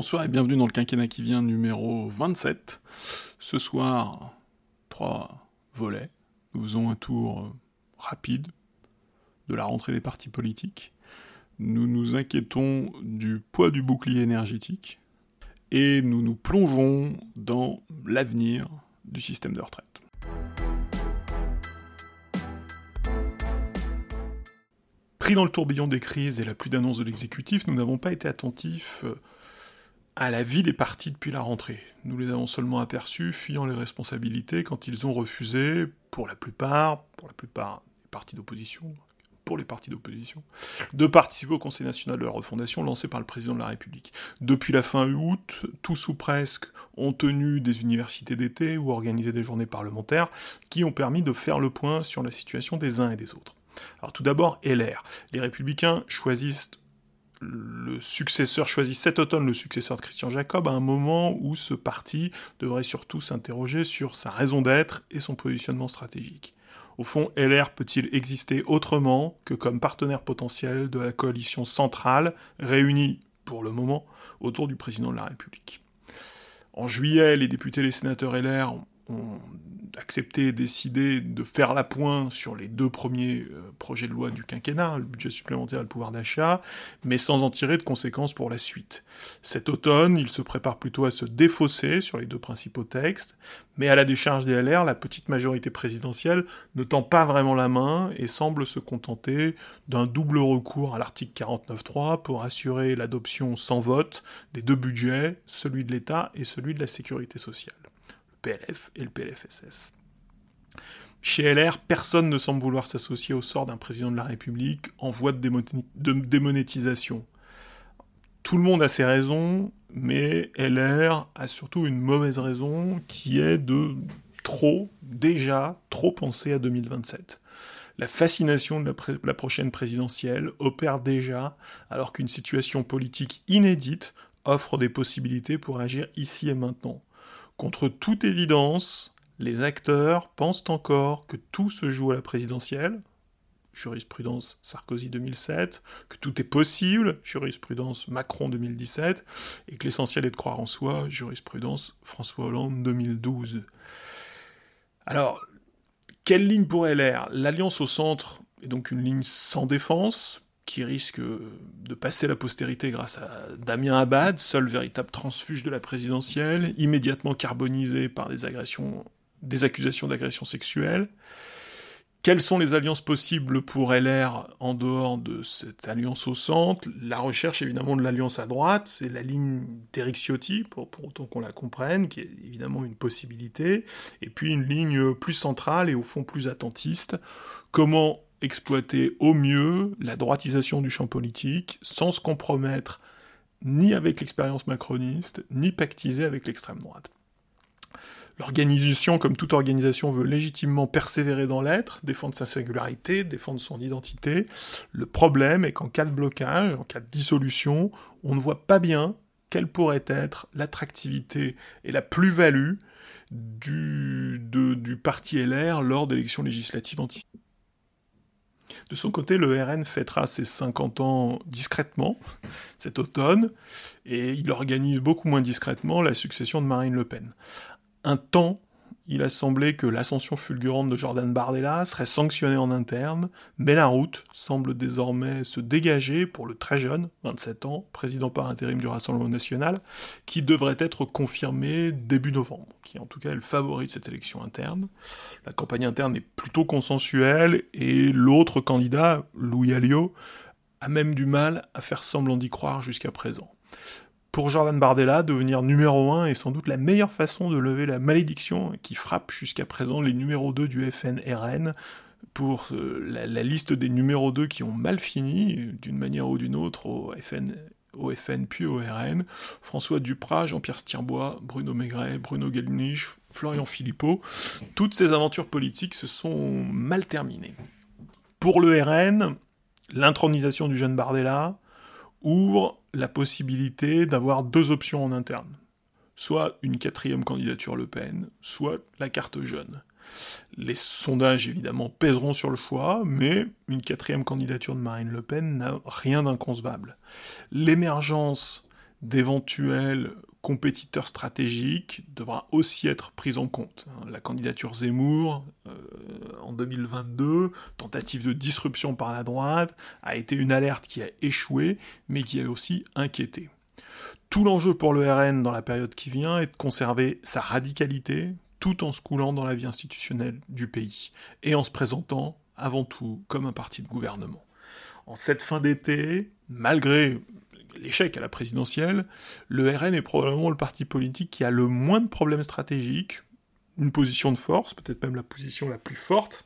Bonsoir et bienvenue dans le quinquennat qui vient numéro 27. Ce soir, trois volets. Nous faisons un tour rapide de la rentrée des partis politiques. Nous nous inquiétons du poids du bouclier énergétique et nous nous plongeons dans l'avenir du système de retraite. Pris dans le tourbillon des crises et la pluie d'annonces de l'exécutif, nous n'avons pas été attentifs euh, à la vie des partis depuis la rentrée. Nous les avons seulement aperçus fuyant les responsabilités quand ils ont refusé, pour la plupart, pour la plupart des partis d'opposition, pour les partis d'opposition, de participer au Conseil national de la refondation lancé par le président de la République. Depuis la fin août, tous ou presque ont tenu des universités d'été ou organisé des journées parlementaires qui ont permis de faire le point sur la situation des uns et des autres. Alors tout d'abord, LR. Les républicains choisissent le successeur choisit cet automne le successeur de Christian Jacob à un moment où ce parti devrait surtout s'interroger sur sa raison d'être et son positionnement stratégique. Au fond, LR peut-il exister autrement que comme partenaire potentiel de la coalition centrale réunie, pour le moment, autour du président de la République? En juillet, les députés et les sénateurs LR ont accepté et décidé de faire la pointe sur les deux premiers euh, projets de loi du quinquennat, le budget supplémentaire et le pouvoir d'achat, mais sans en tirer de conséquences pour la suite. Cet automne, il se prépare plutôt à se défausser sur les deux principaux textes, mais à la décharge des LR, la petite majorité présidentielle ne tend pas vraiment la main et semble se contenter d'un double recours à l'article 49.3 pour assurer l'adoption sans vote des deux budgets, celui de l'État et celui de la sécurité sociale. PLF et le PLFSS. Chez LR, personne ne semble vouloir s'associer au sort d'un président de la République en voie de, démonétisation. Tout le monde a ses raisons, mais LR a surtout une mauvaise raison qui est de trop, déjà, trop penser à 2027. La fascination de la prochaine présidentielle opère déjà alors qu'une situation politique inédite offre des possibilités pour agir ici et maintenant. Contre toute évidence, les acteurs pensent encore que tout se joue à la présidentielle, jurisprudence Sarkozy 2007, que tout est possible, jurisprudence Macron 2017, et que l'essentiel est de croire en soi, jurisprudence François Hollande 2012. Alors, quelle ligne pour LR L'alliance au centre est donc une ligne sans défense, qui risque de passer la postérité grâce à Damien Abad, seul véritable transfuge de la présidentielle, immédiatement carbonisé par des, agressions, des accusations d'agression sexuelle. Quelles sont les alliances possibles pour LR en dehors de cette alliance au centre? La recherche évidemment de l'alliance à droite, c'est la ligne d'Eric Ciotti, pour, pour autant qu'on la comprenne, qui est évidemment une possibilité, et puis une ligne plus centrale et au fond plus attentiste. Comment exploiter au mieux la droitisation du champ politique sans se compromettre ni avec l'expérience macroniste, ni pactiser avec l'extrême droite. L'organisation, comme toute organisation, veut légitimement persévérer dans l'être, défendre sa singularité, défendre son identité. Le problème est qu'en cas de blocage, en cas de dissolution, on ne voit pas bien quelle pourrait être l'attractivité et la plus-value du, du parti LR lors d'élections législatives anticipées. De son côté, le RN fêtera ses 50 ans discrètement cet automne, et il organise beaucoup moins discrètement la succession de Marine Le Pen. Un temps il a semblé que l'ascension fulgurante de Jordan Bardella serait sanctionnée en interne, mais la route semble désormais se dégager pour le très jeune, 27 ans, président par intérim du Rassemblement national, qui devrait être confirmé début novembre, qui en tout cas est le favori de cette élection interne. La campagne interne est plutôt consensuelle, et l'autre candidat, Louis Alliot, a même du mal à faire semblant d'y croire jusqu'à présent. Pour Jordan Bardella, devenir numéro 1 est sans doute la meilleure façon de lever la malédiction qui frappe jusqu'à présent les numéros 2 du FNRN. Pour euh, la, liste des numéros 2 qui ont mal fini, d'une manière ou d'une autre, au FN, au FN puis au RN, François Duprat, Jean-Pierre Stirbois, Bruno Maigret, Bruno Galnich, Florian Philippot, toutes ces aventures politiques se sont mal terminées. Pour le RN, l'intronisation du jeune Bardella ouvre la possibilité d'avoir deux options en interne. Soit une quatrième candidature Le Pen, soit la carte jaune. Les sondages, évidemment, pèseront sur le choix, mais une quatrième candidature de Marine Le Pen n'a rien d'inconcevable. L'émergence d'éventuels compétiteurs stratégiques devra aussi être prise en compte. La candidature Zemmour euh, en 2022, tentative de disruption par la droite, a été une alerte qui a échoué, mais qui a aussi inquiété. Tout l'enjeu pour le RN dans la période qui vient est de conserver sa radicalité tout en se coulant dans la vie institutionnelle du pays et en se présentant avant tout comme un parti de gouvernement. En cette fin d'été, malgré l'échec à la présidentielle, le RN est probablement le parti politique qui a le moins de problèmes stratégiques, une position de force, peut-être même la position la plus forte,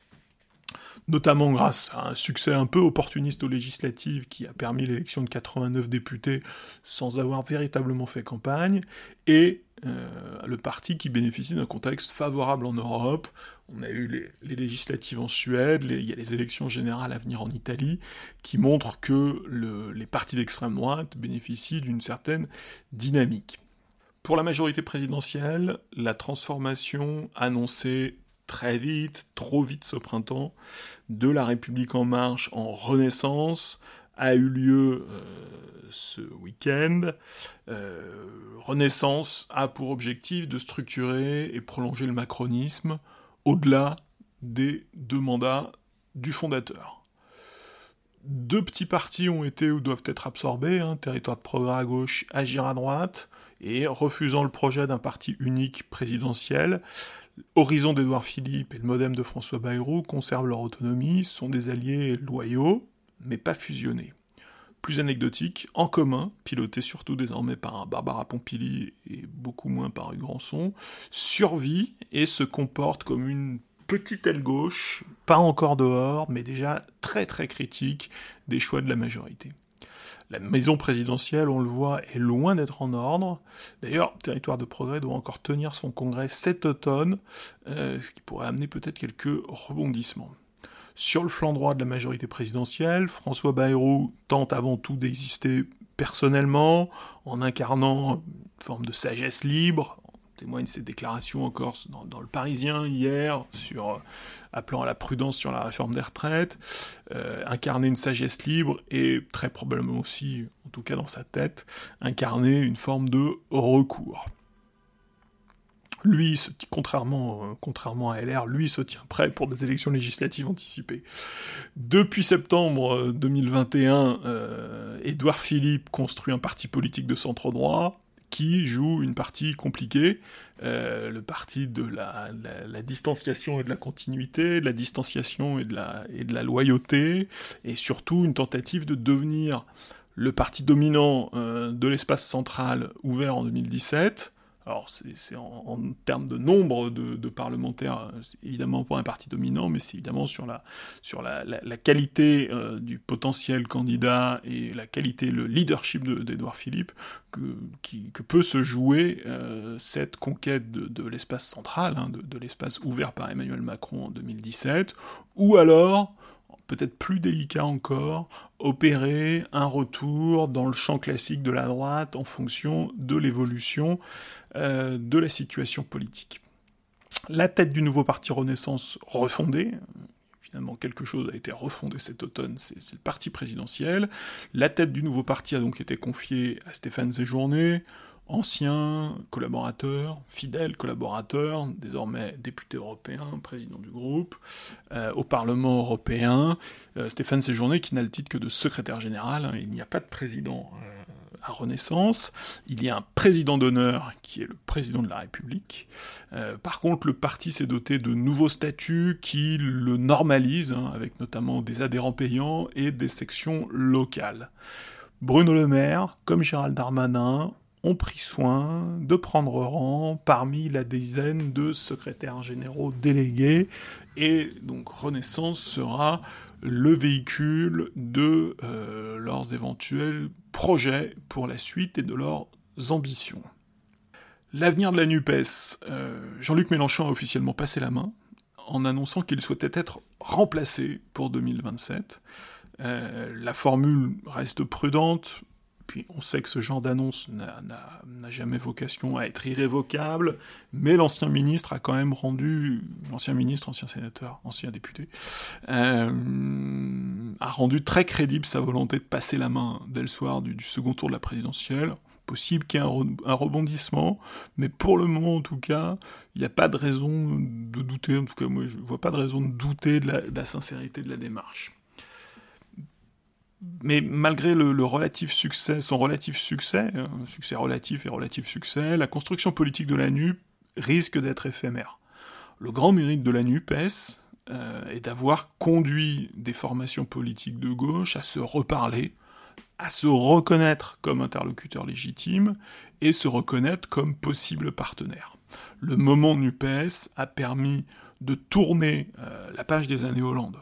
notamment grâce à un succès un peu opportuniste aux législatives qui a permis l'élection de 89 députés sans avoir véritablement fait campagne, et euh, le parti qui bénéficie d'un contexte favorable en Europe. On a eu les, législatives en Suède, il y a les élections générales à venir en Italie, qui montrent que les partis d'extrême droite bénéficient d'une certaine dynamique. Pour la majorité présidentielle, la transformation annoncée très vite, trop vite ce printemps, de la République en marche en renaissance a eu lieu euh, ce week-end. Euh, renaissance a pour objectif de structurer et prolonger le macronisme au-delà des deux mandats du fondateur. Deux petits partis ont été ou doivent être absorbés, hein, territoire de progrès à gauche, agir à droite, et refusant le projet d'un parti unique présidentiel, Horizon d'Edouard Philippe et le modem de François Bayrou conservent leur autonomie, sont des alliés loyaux, mais pas fusionnés. Plus anecdotique, en commun, piloté surtout désormais par Barbara Pompili et beaucoup moins par Hugues Ranson, survit et se comporte comme une petite aile gauche, pas encore dehors, mais déjà très très critique des choix de la majorité. La maison présidentielle, on le voit, est loin d'être en ordre. D'ailleurs, Territoire de Progrès doit encore tenir son congrès cet automne, euh, ce qui pourrait amener peut-être quelques rebondissements. Sur le flanc droit de la majorité présidentielle, François Bayrou tente avant tout d'exister personnellement, en incarnant une forme de sagesse libre, témoigne ses déclarations encore dans, le Parisien hier euh, appelant à la prudence sur la réforme des retraites, euh, incarner une sagesse libre et très probablement aussi, en tout cas dans sa tête, incarner une forme de recours. Lui, contrairement, euh, contrairement à LR, lui se tient prêt pour des élections législatives anticipées. Depuis septembre 2021, Édouard Philippe construit un parti politique de centre droit qui joue une partie compliquée, euh, le parti de la, distanciation et de la continuité, de la distanciation et de la, loyauté, et surtout une tentative de devenir le parti dominant euh, de l'espace central ouvert en 2017, alors, c'est en, termes de nombre de, parlementaires, évidemment pas un parti dominant, mais c'est évidemment sur la, sur la, qualité euh, du potentiel candidat et la qualité, le leadership d'Edouard Philippe que, que, peut se jouer euh, cette conquête de, l'espace central, hein, de, l'espace ouvert par Emmanuel Macron en 2017, ou alors peut-être plus délicat encore, opérer un retour dans le champ classique de la droite en fonction de l'évolution euh, de la situation politique. La tête du nouveau parti Renaissance refondé, finalement quelque chose a été refondé cet automne, c'est le parti présidentiel. La tête du nouveau parti a donc été confiée à Stéphane Séjourné, ancien collaborateur, fidèle collaborateur, désormais député européen, président du groupe, euh, au Parlement européen. Euh, Stéphane Séjourné qui n'a le titre que de secrétaire général, hein, il n'y a pas de président Renaissance. Il y a un président d'honneur qui est le président de la République. Euh, par contre, le parti s'est doté de nouveaux statuts qui le normalisent, hein, avec notamment des adhérents payants et des sections locales. Bruno Le Maire, comme Gérald Darmanin, ont pris soin de prendre rang parmi la dizaine de secrétaires généraux délégués, et donc Renaissance sera le véhicule de euh, leurs éventuels projets pour la suite et de leurs ambitions. L'avenir de la NUPES, euh, Jean-Luc Mélenchon a officiellement passé la main en annonçant qu'il souhaitait être remplacé pour 2027. Euh, la formule reste prudente, puis on sait que ce genre d'annonce n'a jamais vocation à être irrévocable, mais l'ancien ministre a quand même rendu, l'ancien ministre, ancien sénateur, ancien député, euh, a rendu très crédible sa volonté de passer la main dès le soir du, second tour de la présidentielle. possible qu'il y ait un, rebondissement, mais pour le moment en tout cas, il n'y a pas de raison de douter, en tout cas moi je ne vois pas de raison de douter de la, sincérité de la démarche. Mais malgré son relatif succès, hein, succès relatif et relatif succès, la construction politique de la NUP risque d'être éphémère. Le grand mérite de la NUPES euh, est d'avoir conduit des formations politiques de gauche à se reparler, à se reconnaître comme interlocuteur légitime et se reconnaître comme possible partenaire. Le moment NUPES a permis de tourner euh, la page des années Hollande.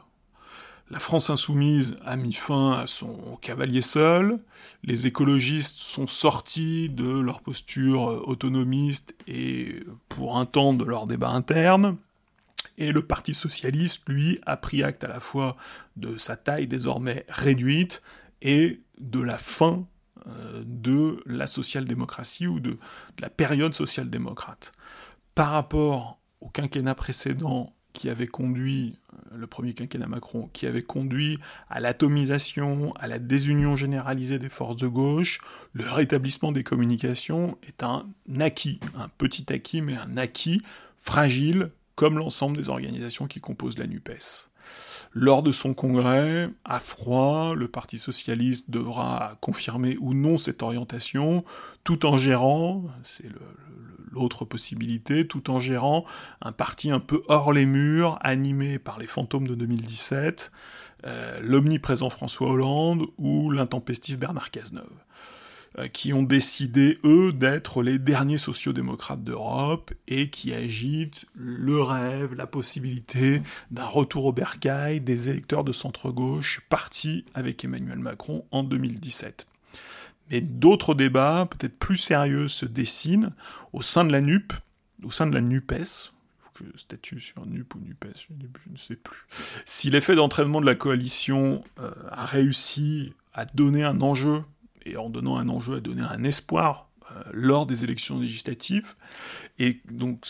La France insoumise a mis fin à son cavalier seul, les écologistes sont sortis de leur posture autonomiste et pour un temps de leur débat interne, et le Parti socialiste, lui, a pris acte à la fois de sa taille désormais réduite et de la fin euh, de la social-démocratie ou de, la période social-démocrate. Par rapport au quinquennat précédent qui avait conduit, euh, le premier quinquennat Macron, qui avait conduit à l'atomisation, à la désunion généralisée des forces de gauche, le rétablissement des communications est un acquis, un petit acquis, mais un acquis fragile, comme l'ensemble des organisations qui composent la NUPES. Lors de son congrès, à froid, le Parti socialiste devra confirmer ou non cette orientation, tout en gérant, c'est l'autre possibilité, tout en gérant un parti un peu hors les murs, animé par les fantômes de 2017, euh, l'omniprésent François Hollande ou l'intempestif Bernard Cazeneuve. Euh, qui ont décidé, eux, d'être les derniers sociodémocrates d'Europe et qui agitent le rêve, la possibilité d'un retour au bercail des électeurs de centre-gauche partis avec Emmanuel Macron en 2017. Mais d'autres débats, peut-être plus sérieux, se dessinent au sein de la NUP, au sein de la NUPES, je statue sur NUP ou NUPES, je ne sais plus. Si l'effet d'entraînement de la coalition euh, a réussi à donner un enjeu et en donnant un enjeu, à donner un espoir euh, lors des élections législatives. Et donc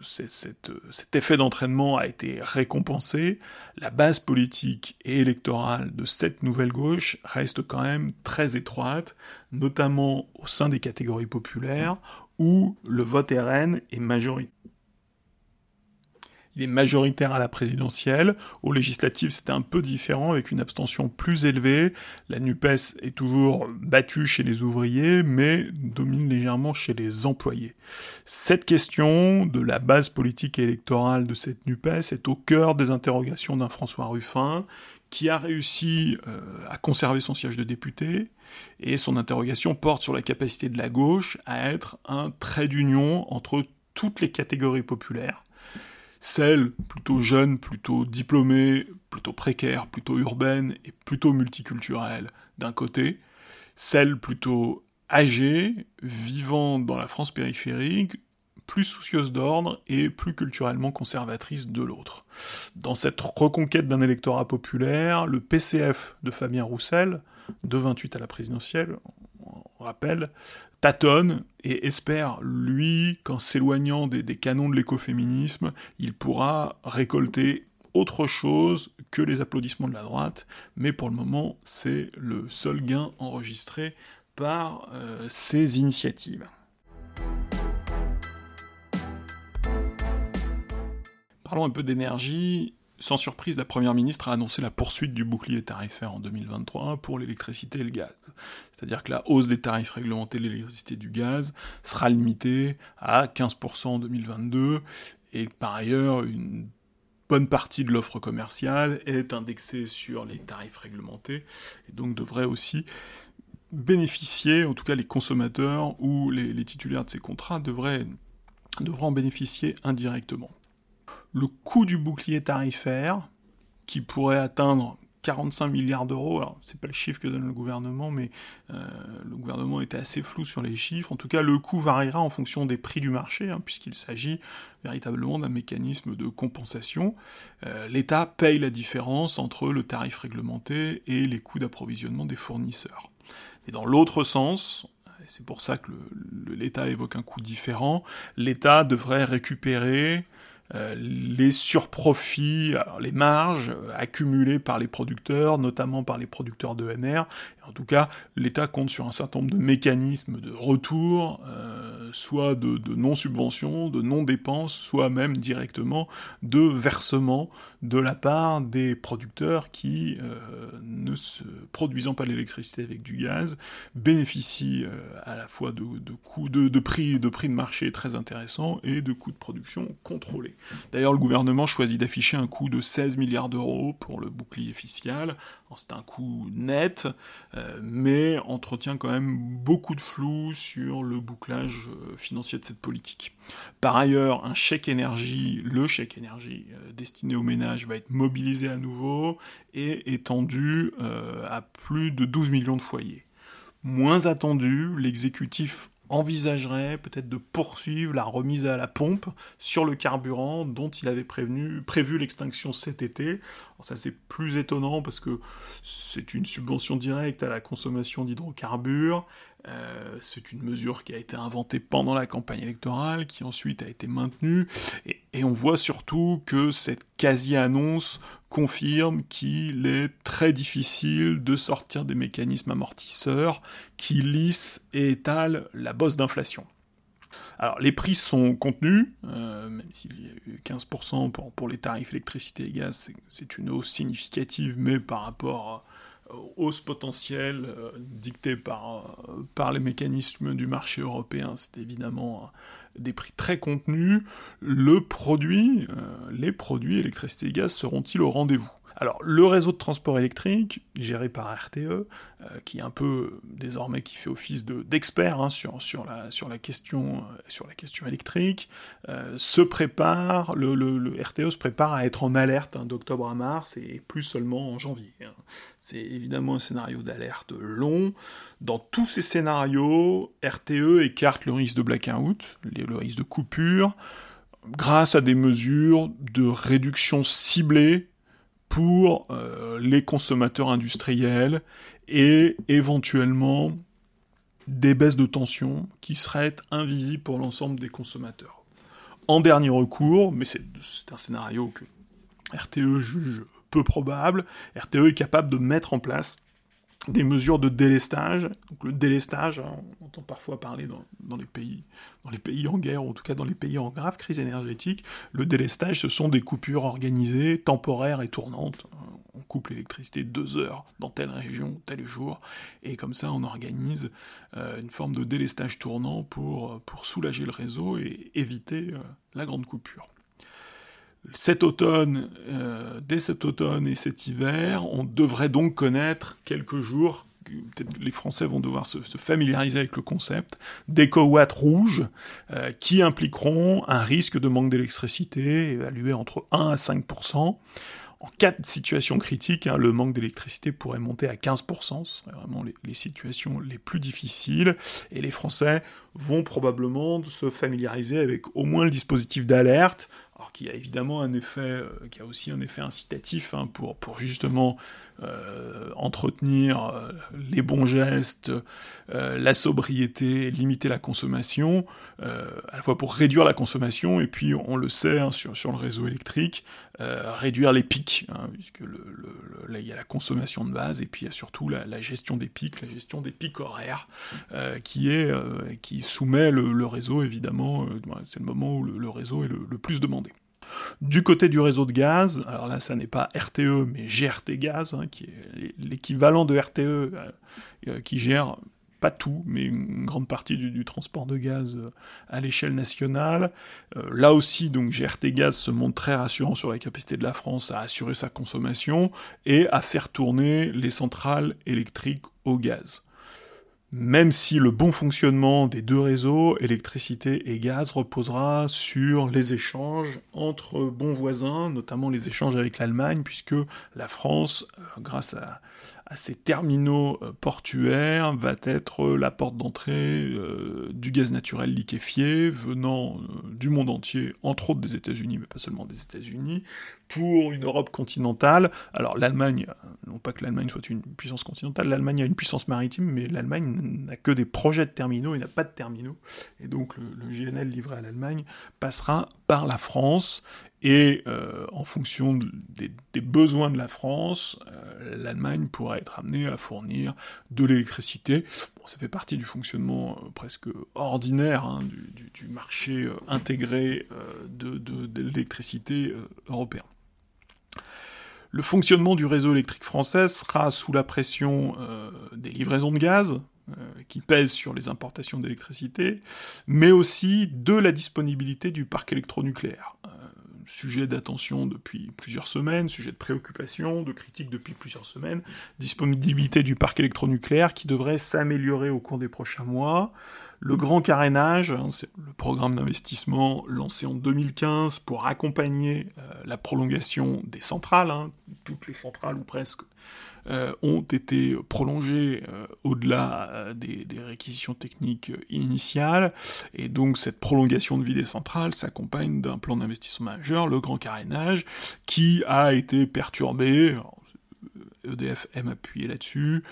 cet effet d'entraînement a été récompensé. La base politique et électorale de cette nouvelle gauche reste quand même très étroite, notamment au sein des catégories populaires, où le vote RN est majoritaire. Il est majoritaire à la présidentielle. Aux législatives, c'était un peu différent, avec une abstention plus élevée. La NUPES est toujours battue chez les ouvriers, mais domine légèrement chez les employés. Cette question de la base politique et électorale de cette NUPES est au cœur des interrogations d'un François Ruffin, qui a réussi euh, à conserver son siège de député, et son interrogation porte sur la capacité de la gauche à être un trait d'union entre toutes les catégories populaires, celles plutôt jeunes, plutôt diplômées, plutôt précaires, plutôt urbaines et plutôt multiculturelles d'un côté, celles plutôt âgées, vivant dans la France périphérique, plus soucieuses d'ordre et plus culturellement conservatrices de l'autre. Dans cette reconquête d'un électorat populaire, le PCF de Fabien Roussel, de 28 à la présidentielle, on rappelle, tâtonne et espère, lui, qu'en s'éloignant des, canons de l'écoféminisme, il pourra récolter autre chose que les applaudissements de la droite, mais pour le moment, c'est le seul gain enregistré par euh, ces initiatives. Parlons un peu d'énergie. Sans surprise, la Première ministre a annoncé la poursuite du bouclier tarifaire en 2023 pour l'électricité et le gaz. C'est-à-dire que la hausse des tarifs réglementés de l'électricité et du gaz sera limitée à 15% en 2022, et par ailleurs, une bonne partie de l'offre commerciale est indexée sur les tarifs réglementés, et donc devrait aussi bénéficier, en tout cas les consommateurs ou les, les titulaires de ces contrats devraient, devraient en bénéficier indirectement le coût du bouclier tarifaire, qui pourrait atteindre 45 milliards d'euros, alors c'est pas le chiffre que donne le gouvernement, mais euh, le gouvernement était assez flou sur les chiffres. En tout cas, le coût variera en fonction des prix du marché, hein, puisqu'il s'agit véritablement d'un mécanisme de compensation. Euh, L'État paye la différence entre le tarif réglementé et les coûts d'approvisionnement des fournisseurs. Et dans l'autre sens, c'est pour ça que l'État évoque un coût différent, l'État devrait récupérer euh, les surprofits, les marges accumulées par les producteurs, notamment par les producteurs d'ENR. En tout cas, l'État compte sur un certain nombre de mécanismes de retour, euh, soit de, non-subvention, de non-dépenses, soit même directement de versement de la part des producteurs qui, euh, ne se produisant pas l'électricité avec du gaz, bénéficient euh, à la fois de, coûts, prix, de prix de marché très intéressants et de coûts de production contrôlés. D'ailleurs, le gouvernement choisit d'afficher un coût de 16 milliards d'euros pour le bouclier fiscal. C'est un coût net, euh, mais entretient quand même beaucoup de flou sur le bouclage euh, financier de cette politique. Par ailleurs, un chèque énergie, le chèque énergie euh, destiné aux ménages va être mobilisé à nouveau et étendu à plus de 12 millions de foyers. Moins attendu, l'exécutif envisagerait peut-être de poursuivre la remise à la pompe sur le carburant dont il avait prévenu, prévu l'extinction cet été. ça c'est plus étonnant parce que c'est une subvention directe à la consommation d'hydrocarbures. Euh, c'est une mesure qui a été inventée pendant la campagne électorale, qui ensuite a été maintenue, et, on voit surtout que cette quasi-annonce confirme qu'il est très difficile de sortir des mécanismes amortisseurs qui lissent et étalent la bosse d'inflation. Alors les prix sont contenus, euh, même s'il y a eu 15% pour, pour, les tarifs électricité et gaz, c'est une hausse significative, mais par rapport à hausse potentielle euh, dictée par, euh, par les mécanismes du marché européen, c'est évidemment des prix très contenus. Le produit, les produits électricité et gaz seront-ils au rendez-vous? Alors, le réseau de transport électrique, géré par RTE, euh, qui est un peu désormais qui fait office d'expert hein, euh, sur la question électrique, euh, se prépare, le, RTE se prépare à être en alerte hein, d'octobre à mars et plus seulement en janvier. Hein. C'est évidemment un scénario d'alerte long. Dans tous ces scénarios, RTE écarte le risque de blackout, le risque de coupure, grâce à des mesures de réduction ciblée pour euh, les consommateurs industriels et éventuellement des baisses de tension qui seraient invisibles pour l'ensemble des consommateurs. En dernier recours, mais c'est un scénario que RTE juge peu probable, RTE est capable de mettre en place des mesures de délestage. Donc le délestage, hein, on entend parfois parler dans, les pays, en guerre, ou en tout cas dans les pays en grave crise énergétique. Le délestage, ce sont des coupures organisées, temporaires et tournantes. On coupe l'électricité deux heures dans telle région, tel jour, et comme ça on organise euh, une forme de délestage tournant pour, pour soulager le réseau et éviter euh, la grande coupure cet automne, euh, dès cet automne et cet hiver, on devrait donc connaître quelques jours, peut-être les Français vont devoir se, familiariser avec le concept, d'éco-watts rouges, euh, qui impliqueront un risque de manque d'électricité évalué entre 1 à 5 en cas de situation critique, hein, le manque d'électricité pourrait monter à 15%, ce seraient vraiment les, situations les plus difficiles, et les Français vont probablement se familiariser avec au moins le dispositif d'alerte, alors qui a évidemment un effet, euh, qui a aussi un effet incitatif hein, pour, pour justement euh, entretenir euh, les bons gestes, la sobriété, limiter la consommation, à la fois pour réduire la consommation, et puis on le sait hein, sur, le réseau électrique, réduire les pics, hein, puisque là il y a la consommation de base, et puis il y a surtout la, gestion des pics, la gestion des pics horaires, qui, est, qui soumet le, réseau évidemment, c'est le moment où le, réseau est le plus demandé. Du côté du réseau de gaz, alors là, ça n'est pas RTE, mais GRT Gaz, hein, qui est l'équivalent de RTE, euh, euh, qui gère pas tout, mais une grande partie du, transport de gaz euh, à l'échelle nationale. là aussi, donc GRT Gaz se montre très rassurant sur la capacité de la France à assurer sa consommation et à faire tourner les centrales électriques au gaz même si le bon fonctionnement des deux réseaux, électricité et gaz, reposera sur les échanges entre bons voisins, notamment les échanges avec l'Allemagne, puisque la France, euh, grâce à, ces terminaux euh, portuaires, va être la porte d'entrée euh, du gaz naturel liquéfié venant du monde entier, entre autres des États-Unis, mais pas seulement des États-Unis, pour une Europe continentale. Alors l'Allemagne, non pas que l'Allemagne soit une puissance continentale, l'Allemagne a une puissance maritime, mais l'Allemagne n'a que des projets de terminaux, il n'a pas de terminaux. Et donc le, GNL livré à l'Allemagne passera par la France. Et euh, en fonction des, besoins de la France, euh, l'Allemagne pourra être amenée à fournir de l'électricité. Ça fait partie du fonctionnement euh, presque ordinaire hein, du, marché intégré de, l'électricité européen. Le fonctionnement du réseau électrique français sera sous la pression des livraisons de gaz, qui pèsent sur les importations d'électricité, mais aussi de la disponibilité du parc électronucléaire. Sujet d'attention depuis plusieurs semaines, sujet de préoccupation, de critique depuis plusieurs semaines, disponibilité du parc électronucléaire qui devrait s'améliorer au cours des prochains mois. Le grand carénage, hein, c'est le programme d'investissement lancé en 2015 pour accompagner euh, la prolongation des centrales. Hein. Toutes les centrales, ou presque, euh, ont été prolongées euh, au-delà des, des, réquisitions techniques initiales. Et donc cette prolongation de vie des centrales s'accompagne d'un plan d'investissement majeur, le grand carénage, qui a été perturbé. EDF aime appuyer là-dessus,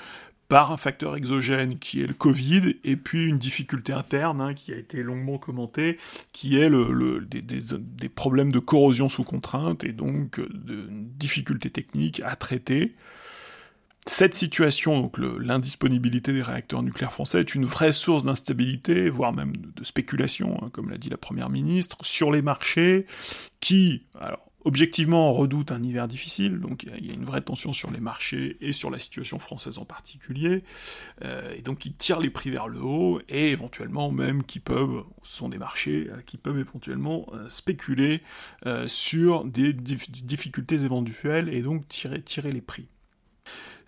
par un facteur exogène qui est le Covid, et puis une difficulté interne hein, qui a été longuement commentée, qui est le, des, problèmes de corrosion sous contrainte, et donc euh, de difficultés techniques à traiter. Cette situation, donc l'indisponibilité des réacteurs nucléaires français, est une vraie source d'instabilité, voire même de, spéculation, hein, comme l'a dit la Première ministre, sur les marchés, qui, alors, objectivement, on redoute un hiver difficile, donc il y a une vraie tension sur les marchés et sur la situation française en particulier, euh, et donc qui tirent les prix vers le haut, et éventuellement même qui peuvent, ce sont des marchés, euh, qui peuvent éventuellement euh, spéculer sur des difficultés éventuelles, et donc tirer les prix.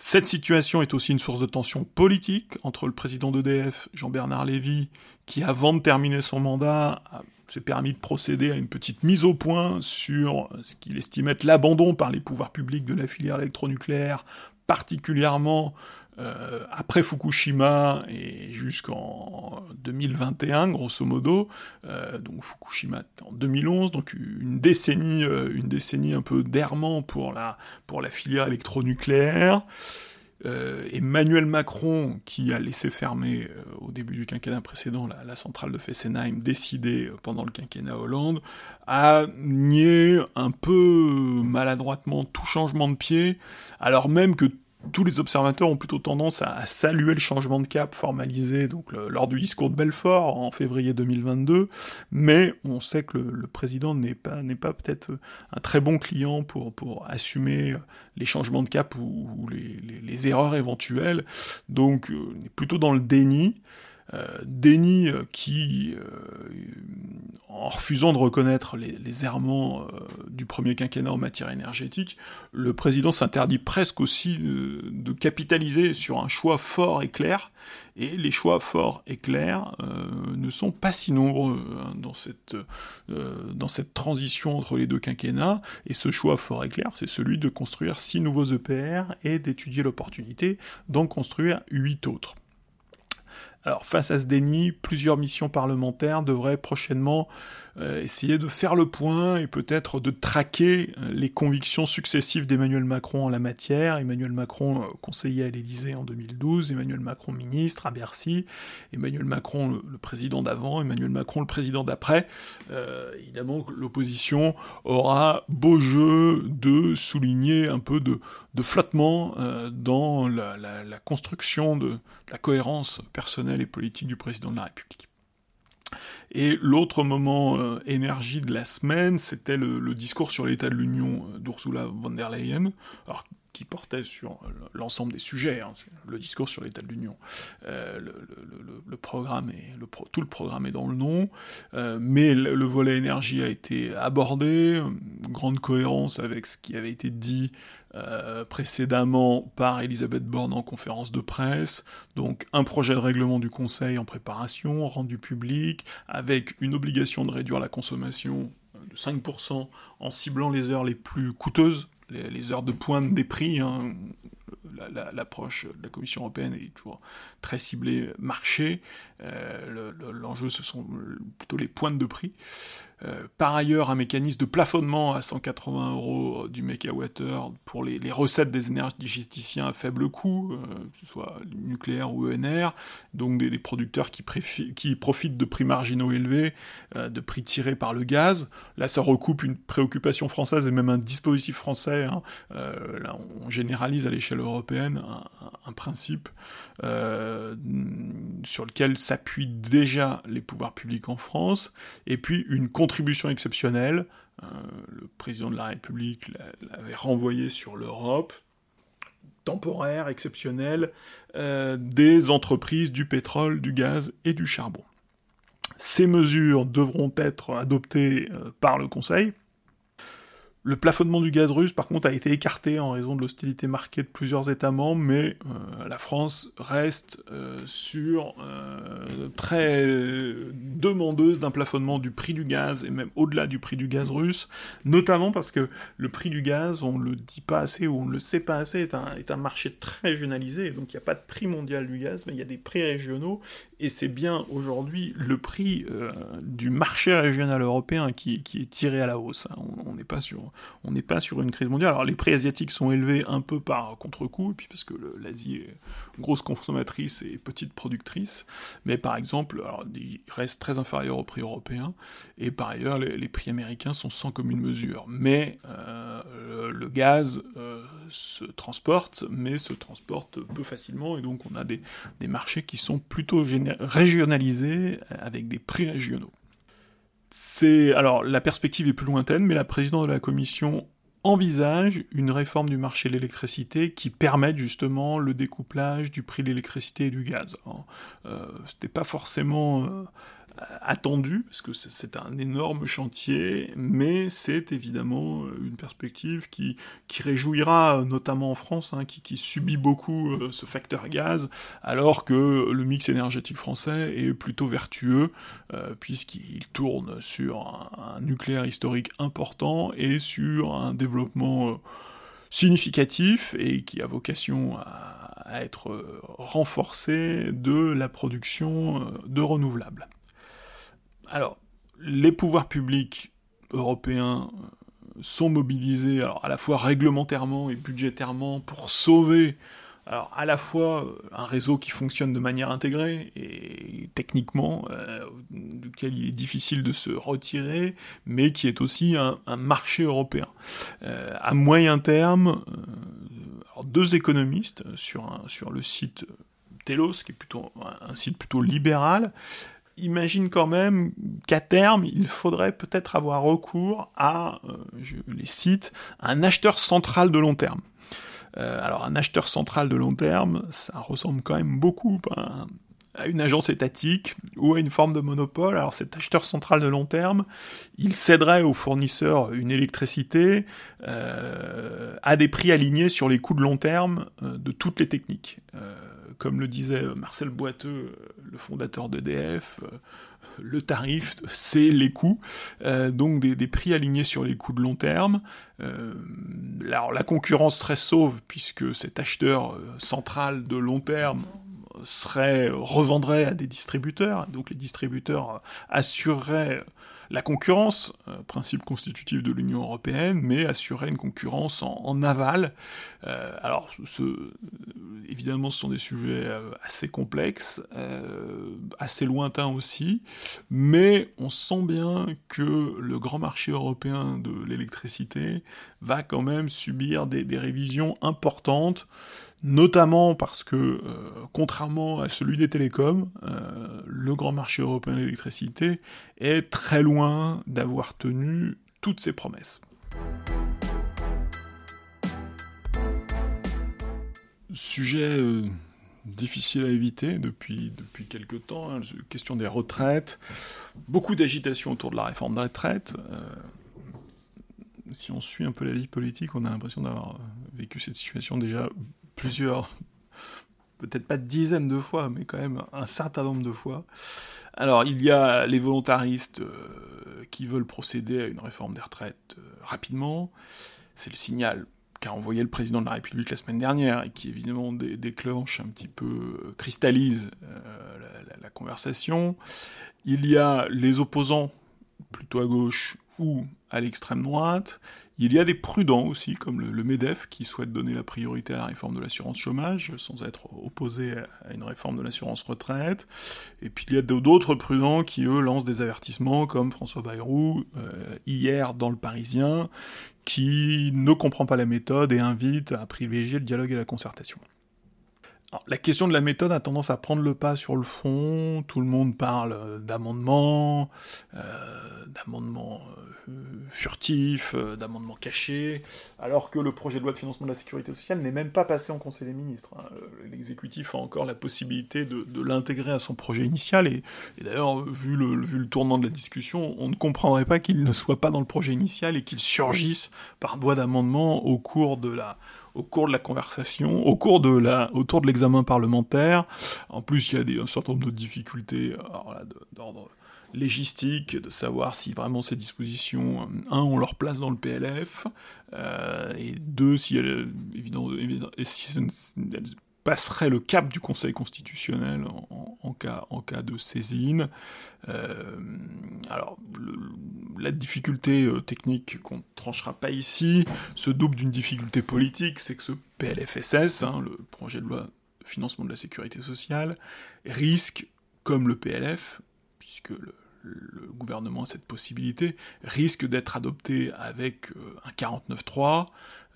Cette situation est aussi une source de tension politique entre le président d'EDF, Jean-Bernard Lévy, qui avant de terminer son mandat s'est permis de procéder à une petite mise au point sur ce qu'il estimait être l'abandon par les pouvoirs publics de la filière électronucléaire, particulièrement euh, après Fukushima et jusqu'en 2021, grosso modo. Euh, donc Fukushima en 2011, donc une décennie, euh, une décennie un peu d'errement pour la, pour la filière électronucléaire. Emmanuel Macron, qui a laissé fermer au début du quinquennat précédent la, centrale de Fessenheim, décidée pendant le quinquennat Hollande, a nié un peu maladroitement tout changement de pied, alors même que tous les observateurs ont plutôt tendance à, saluer le changement de cap formalisé donc lors du discours de Belfort en février 2022, mais on sait que le, président n'est pas, n'est pas peut-être un très bon client pour, pour assumer les changements de cap ou, les, les, erreurs éventuelles, donc euh, on est plutôt dans le déni. Euh, déni euh, qui, euh, en refusant de reconnaître les, errements du premier quinquennat en matière énergétique, le président s'interdit presque aussi de capitaliser sur un choix fort et clair, et les choix forts et clairs ne sont pas si nombreux hein, dans, cette, dans cette transition entre les deux quinquennats, et ce choix fort et clair, c'est celui de construire six nouveaux EPR et d'étudier l'opportunité d'en construire huit autres. Alors face à ce déni, plusieurs missions parlementaires devraient prochainement euh, essayer de faire le point et peut-être de traquer euh, les convictions successives d'Emmanuel Macron en la matière. Emmanuel Macron euh, conseiller à l'Élysée en 2012, Emmanuel Macron ministre à Bercy, Emmanuel Macron le, président d'avant, Emmanuel Macron le président d'après. évidemment, l'opposition aura beau jeu de souligner un peu de, flottement dans la, la construction de la cohérence personnelle et politique du président de la République. Et l'autre moment euh, énergie de la semaine, c'était le, discours sur l'état de l'Union euh, d'Ursula von der Leyen, alors qui portait sur euh, l'ensemble des sujets, hein, le discours sur l'état de l'Union. le, programme est, tout le programme est dans le nom, mais le, volet énergie a été abordé, grande cohérence avec ce qui avait été dit euh, précédemment par Elisabeth Borne en conférence de presse, donc un projet de règlement du Conseil en préparation, rendu public, avec une obligation de réduire la consommation de 5% en ciblant les heures les plus coûteuses, les, heures de pointe des prix. Hein. L'approche de la Commission européenne est toujours très ciblée marché. Euh, l'enjeu, ce sont plutôt les pointes de prix. Euh, par ailleurs, un mécanisme de plafonnement à 180 euros du mégawattheure pour les, recettes des énergéticiens à faible coût, euh, que ce soit nucléaire ou ENR, donc des, producteurs qui, profitent de prix marginaux élevés, euh, de prix tirés par le gaz. Là, ça recoupe une préoccupation française et même un dispositif français. Hein. là, on généralise à l'échelle européenne un, principe sur lequel s'appuient déjà les pouvoirs publics en France, et puis une contribution exceptionnelle. Euh, le président de la République l'avait renvoyé sur l'Europe, temporaire, exceptionnelle, euh, des entreprises du pétrole, du gaz et du charbon. Ces mesures devront être adoptées euh, par le Conseil, le plafonnement du gaz russe, par contre, a été écarté en raison de l'hostilité marquée de plusieurs États membres, mais euh, la France reste euh, sur euh, très demandeuse d'un plafonnement du prix du gaz et même au-delà du prix du gaz russe, notamment parce que le prix du gaz, on le dit pas assez ou on le sait pas assez, est un, marché très régionalisé, donc il n'y a pas de prix mondial du gaz, mais il y a des prix régionaux, et c'est bien aujourd'hui le prix du marché régional européen qui, est tiré à la hausse. Hein. On n'est pas sur on n'est pas sur une crise mondiale. Alors les prix asiatiques sont élevés un peu par contre-coup, puis parce que l'Asie est grosse consommatrice et petite productrice, mais par exemple, ils restent très inférieurs aux prix européens, et par ailleurs, les, prix américains sont sans commune mesure. Mais euh, le gaz euh, se transporte, mais se transporte peu facilement, et donc on a des marchés qui sont plutôt régionalisés avec des prix régionaux. C'est alors la perspective est plus lointaine, mais la présidente de la commission envisage une réforme du marché de l'électricité qui permette justement le découplage du prix de l'électricité et du gaz. Euh, C'était pas forcément euh, attendu, parce que c'est un énorme chantier, mais c'est évidemment euh, une perspective qui, qui réjouira, euh, notamment en France, hein, qui, subit beaucoup euh, ce facteur gaz, alors que le mix énergétique français est plutôt vertueux, puisqu'il tourne sur un, nucléaire historique important et sur un développement significatif et qui a vocation à être renforcé de la production de renouvelables. Alors, les pouvoirs publics européens euh, sont mobilisés à la fois réglementairement et budgétairement pour sauver à la fois euh, un réseau qui fonctionne de manière intégrée et techniquement euh, duquel il est difficile de se retirer, mais qui est aussi un, marché européen. à moyen terme, deux économistes sur, sur le site Telos, qui est plutôt un site plutôt libéral, imagine quand même qu'à terme, il faudrait peut-être avoir recours à, euh, je les cite, un acheteur central de long terme. Euh, alors un acheteur central de long terme, ça ressemble quand même beaucoup à, une agence étatique ou à une forme de monopole. Alors cet acheteur central de long terme, il céderait aux fournisseurs une électricité euh, à des prix alignés sur les coûts de long terme de toutes les techniques comme le disait Marcel Boiteux, le fondateur d'EDF, euh, le tarif, c'est les coûts, euh, donc des, prix alignés sur les coûts de long terme. Euh, la concurrence serait sauve puisque cet acheteur central de long terme revendrait à des distributeurs, donc les distributeurs assureraient la concurrence, euh, principe constitutif de l'Union européenne, mais assurer une concurrence en, aval. Euh, alors, ce, évidemment, ce sont des sujets euh, assez complexes, assez lointains aussi, mais on sent bien que le grand marché européen de l'électricité va quand même subir des, révisions importantes notamment parce que, euh, contrairement à celui des télécoms, euh, le grand marché européen de l'électricité est très loin d'avoir tenu toutes ses promesses. Sujet euh, difficile à éviter depuis, depuis quelques temps, hein, question des retraites, beaucoup d'agitation autour de la réforme des retraites. si on suit un peu la vie politique, on a l'impression d'avoir vécu cette situation déjà plusieurs, peut-être pas dizaines de fois, mais quand même un certain nombre de fois. Alors, il y a les volontaristes euh, qui veulent procéder à une réforme des retraites euh, rapidement. C'est le signal qu'a envoyé le président de la République la semaine dernière et qui évidemment déclenche un petit peu, euh, cristallise la, conversation. Il y a les opposants plutôt à gauche ou à l'extrême droite. Il y a des prudents aussi, comme le, MEDEF, qui souhaite donner la priorité à la réforme de l'assurance chômage, sans être opposé à une réforme de l'assurance retraite. Et puis il y a d'autres prudents qui, eux, lancent des avertissements, comme François Bayrou, euh, hier dans Le Parisien, qui ne comprend pas la méthode et invite à privilégier le dialogue et la concertation la question de la méthode a tendance à prendre le pas sur le fond. Tout le monde parle euh, d'amendements, euh, d'amendements euh, furtifs, d'amendements cachés, alors que le projet de loi de financement de la sécurité sociale n'est même pas passé en Conseil des ministres. Hein. L'exécutif a encore la possibilité de, l'intégrer à son projet initial, et, d'ailleurs, vu le, vu le tournant de la discussion, on ne comprendrait pas qu'il ne soit pas dans le projet initial et qu'il surgisse par voie d'amendement au cours de la au cours de la conversation, au cours de la, autour de l'examen parlementaire. En plus, il y a des, un certain nombre de difficultés euh, d'ordre légistique, de savoir si vraiment ces dispositions, euh, un, ont leur place dans le PLF, euh, et deux, si elles, évidemment, si elles passerait le cap du Conseil constitutionnel en, cas, de saisine. Euh, alors, la difficulté euh, technique qu'on ne tranchera pas ici se double d'une difficulté politique, c'est que ce PLFSS, hein, le projet de loi de financement de la sécurité sociale, risque, comme le PLF, puisque le, gouvernement a cette possibilité, risque d'être adopté avec euh, un 49-3,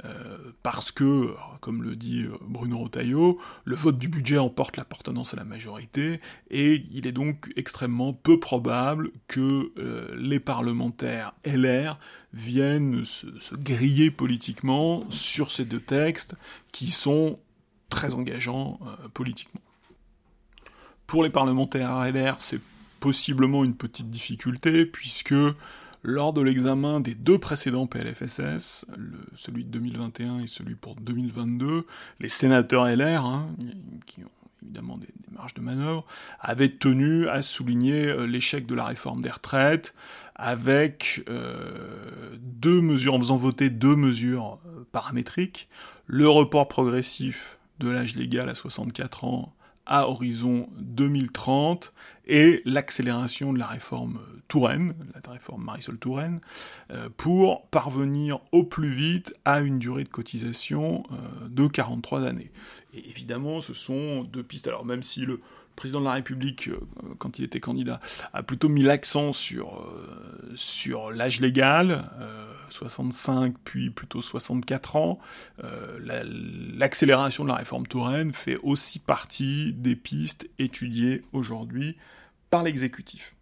euh, parce que, comme le dit euh, Bruno Rotaillot, le vote du budget emporte l'appartenance à la majorité, et il est donc extrêmement peu probable que les parlementaires LR viennent se, griller politiquement sur ces deux textes qui sont très engageants politiquement. Pour les parlementaires LR, c'est possiblement une petite difficulté, puisque lors de l'examen des deux précédents PLFSS, celui de 2021 et celui pour 2022, les sénateurs LR, hein, qui ont évidemment des, marges de manœuvre, avaient tenu à souligner euh, l'échec de la réforme des retraites, avec euh, deux mesures, en faisant voter deux mesures euh, paramétriques, le report progressif de l'âge légal à 64 ans à horizon 2030 et l'accélération de la réforme Touraine, la réforme Marisol Touraine, euh, pour parvenir au plus vite à une durée de cotisation euh, de 43 années. Et évidemment, ce sont deux pistes. Alors même si le président de la République, euh, quand il était candidat, a plutôt mis l'accent sur, sur l'âge légal, 65 puis plutôt 64 ans, l'accélération de la réforme Touraine fait aussi partie des pistes étudiées aujourd'hui par l'exécutif.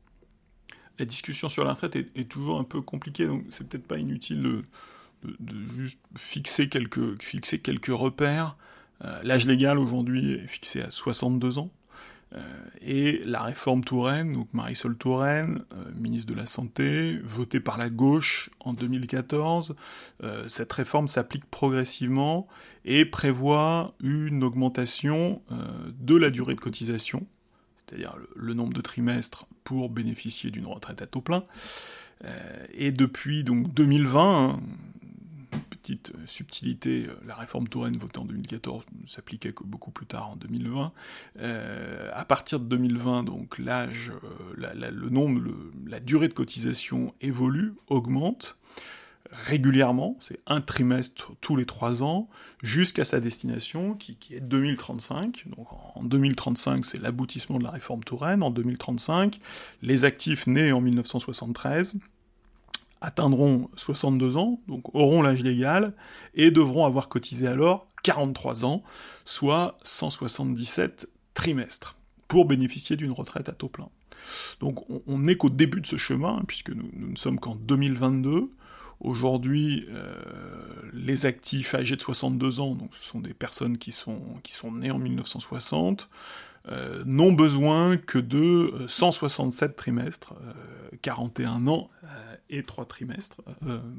La discussion sur la retraite est, toujours un peu compliquée, donc c'est peut-être pas inutile de, juste fixer quelques, fixer quelques repères. Euh, l'âge légal aujourd'hui est fixé à 62 ans. Euh, et la réforme Touraine, donc Marisol Touraine, euh, ministre de la Santé, votée par la gauche en 2014, cette réforme s'applique progressivement et prévoit une augmentation de la durée de cotisation c'est-à-dire le, nombre de trimestres pour bénéficier d'une retraite à taux plein. Euh, et depuis donc 2020, hein, petite subtilité, la réforme Touraine votée en 2014 ne s'appliquait que beaucoup plus tard en 2020. Euh, à partir de 2020, donc l'âge, euh, le nombre, la durée de cotisation évolue, augmente régulièrement, c'est un trimestre tous les trois ans, jusqu'à sa destination, qui, est 2035. Donc en 2035, c'est l'aboutissement de la réforme Touraine. En 2035, les actifs nés en 1973 atteindront 62 ans, donc auront l'âge légal, et devront avoir cotisé alors 43 ans, soit 177 trimestres, pour bénéficier d'une retraite à taux plein. Donc on n'est qu'au début de ce chemin, puisque nous, nous ne sommes qu'en 2022, Aujourd'hui, euh, les actifs âgés de 62 ans, donc ce sont des personnes qui sont, qui sont nées en 1960, euh, n'ont besoin que de 167 euh, trimestres, 41 ans et 3 trimestres,